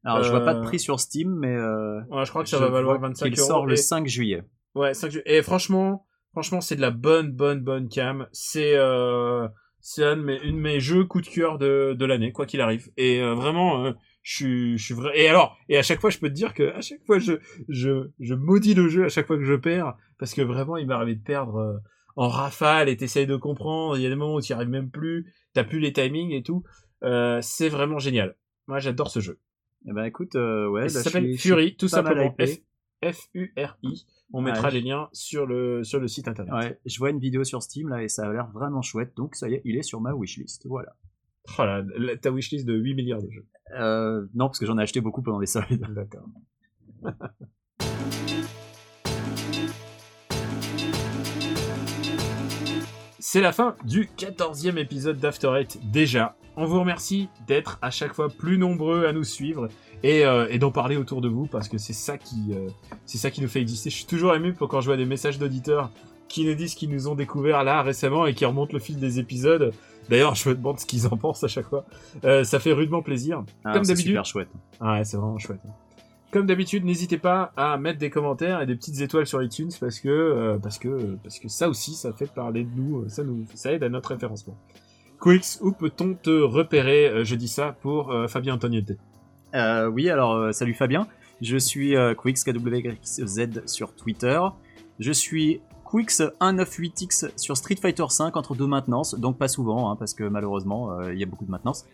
Alors je vois pas de Euh, prix sur Steam, mais euh, Ouais, je crois que ça va valoir vois 25 qu'il euros. sort le Et- 5 juillet. Ouais, 5 Et franchement, franchement, c'est de la bonne, bonne, bonne cam. C'est euh, c'est un de mes, une de mes jeux coup de cœur de, de l'année, quoi qu'il arrive. Et euh, vraiment, euh, je suis, je suis vrai. Et alors, et à chaque fois, je peux te dire que à chaque fois, je, je, je maudis le jeu à chaque fois que je perds, parce que vraiment, il m'est arrivé de perdre euh, en rafale et t'essayes de comprendre. Il y a des moments où tu arrives même plus, t'as plus les timings et tout. Euh, c'est vraiment génial. Moi, j'adore ce jeu. Eh ben écoute, euh, ouais, bah, ça je s'appelle Fury, tout simplement. F-U-R-I. On Ouais, mettra les liens sur le, sur le site internet. Ouais, je vois une vidéo sur Steam là et ça a l'air vraiment chouette, donc ça y est, il est sur ma wishlist. Voilà. Oh là, ta wishlist de 8 milliards de jeux. Euh, non, parce que j'en ai acheté beaucoup pendant les soldes. D'accord. C'est la fin du 14e épisode d'After Eight déjà. On vous remercie d'être à chaque fois plus nombreux à nous suivre et, euh, et d'en parler autour de vous parce que c'est ça qui euh, c'est ça qui nous fait exister. Je suis toujours ému pour quand je vois des messages d'auditeurs qui nous disent qu'ils nous ont découvert là récemment et qui remontent le fil des épisodes. D'ailleurs, je me demande ce qu'ils en pensent à chaque fois. Euh, ça fait rudement plaisir. Ah, Comme c'est d'habitude. super chouette. Ah Ouais, c'est vraiment chouette. Comme d'habitude, n'hésitez pas à mettre des commentaires et des petites étoiles sur iTunes parce que euh, parce que parce que ça aussi, ça fait parler de nous, ça nous aide à notre référencement. Quix, où peut-on te repérer euh, Je dis ça pour euh, Fabien Antoniette. Euh, oui, alors salut Fabien. Je suis Quix sur Twitter. Je suis Quix198X sur Street Fighter V entre deux maintenances, donc pas souvent, hein, parce que malheureusement il y a beaucoup de maintenance.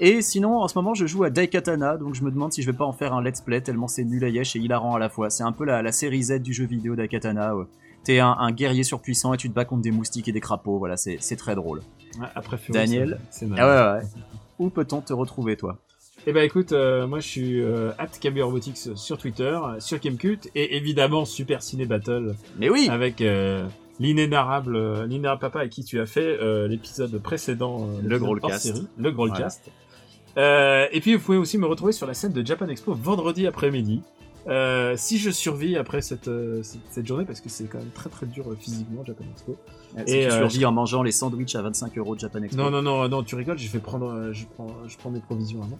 Et sinon, en ce moment, je joue à Daikatana, donc je me demande si je vais pas en faire un let's play tellement c'est nul à yesh et hilarant à la fois. C'est un peu la, la série Z du jeu vidéo Daikatana. ouais. T'es un, un guerrier surpuissant et tu te bats contre des moustiques et des crapauds. Voilà, c'est très drôle. Ouais, après Fury, Daniel c'est Ah ouais, ouais. Où peut-on te retrouver, toi? Eh ben écoute, euh, moi je suis euh, Robotics sur Twitter, sur Gamecult et évidemment Super Ciné Battle Mais oui avec euh, l'inénarrable euh, l'inénarrable papa avec qui tu as fait euh, l'épisode précédent, euh, Le série, le. Euh, et puis vous pouvez aussi me retrouver sur la scène de Japan Expo vendredi après-midi. Euh, si je survis après cette, euh, cette, cette journée, parce que c'est quand même très très dur euh, physiquement Japan Expo. Et, tu survis en mangeant les sandwichs à 25 euros de Japan Expo. Non, non, non, non, tu rigoles, j'ai fait prendre, je prends, je prends mes provisions avant.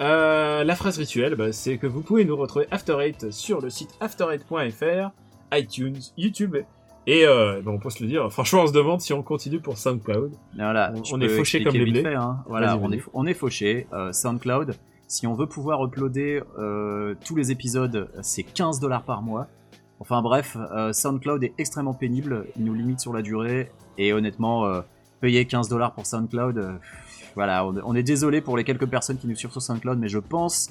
La phrase rituelle, bah, c'est que vous pouvez nous retrouver After Eight sur le site after8.fr, iTunes, YouTube, et euh, bah, on peut se le dire, franchement on se demande si on continue pour SoundCloud. Voilà, On- est fauché comme les blés. fait, hein. Voilà, on est, on est fauché. Euh, SoundCloud, si on veut pouvoir uploader euh, tous les épisodes, c'est 15 dollars par mois. Enfin bref, euh, SoundCloud est extrêmement pénible, il nous limite sur la durée, et honnêtement, euh, payer 15 dollars pour SoundCloud, voilà, on, on est désolé pour les quelques personnes qui nous suivent sur SoundCloud, mais je pense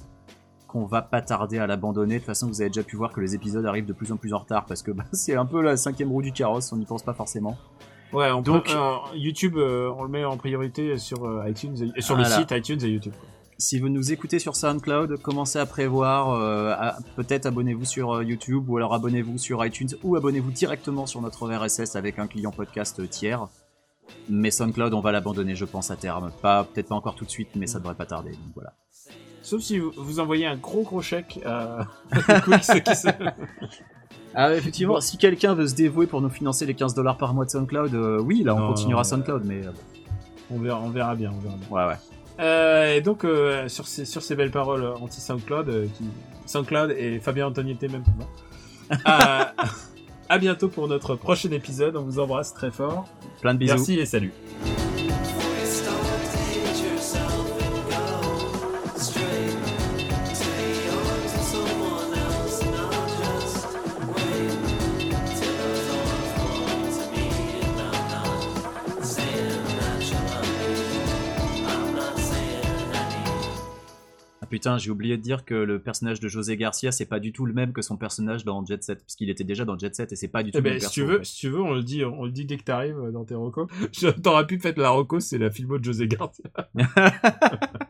qu'on va pas tarder à l'abandonner. De toute façon, vous avez déjà pu voir que les épisodes arrivent de plus en plus en retard, parce que bah, c'est un peu la cinquième roue du carrosse, on n'y pense pas forcément. Ouais, on Donc- peut- euh, YouTube, euh, on le met en priorité sur euh, iTunes, et, sur le site iTunes et YouTube. quoi. Si vous nous écoutez sur SoundCloud, commencez à prévoir, euh, peut-être abonnez-vous sur YouTube ou alors abonnez-vous sur iTunes ou abonnez-vous directement sur notre RSS avec un client podcast tiers. Mais SoundCloud, on va l'abandonner, je pense, à terme. Pas, peut-être pas encore tout de suite, mais ça devrait pas tarder. Donc voilà. Sauf si vous, vous envoyez un gros gros chèque à. Ah, effectivement, si quelqu'un veut se dévouer pour nous financer les 15 dollars par mois de SoundCloud, euh, oui, là, on Non, continuera non, SoundCloud, mais euh, on, verra, on verra bien, on verra bien. ouais, ouais. Euh, et donc sur ces sur ces belles paroles euh, anti SoundCloud, qui SoundCloud et Fabien Antoniette même à, à bientôt pour notre prochain épisode. On vous embrasse très fort. Plein de bisous. Merci et salut. Putain, j'ai oublié de dire que le personnage de José Garcia, c'est pas du tout le même que son personnage dans Jet Set, parce qu'il était déjà dans Jet Set et c'est pas du tout Eh le ben, même si perso, tu veux, si tu veux, on le dit, on le dit dès que t'arrives dans tes recos. Je- T'aurais pu faire la reco, c'est la filmo de José Garcia.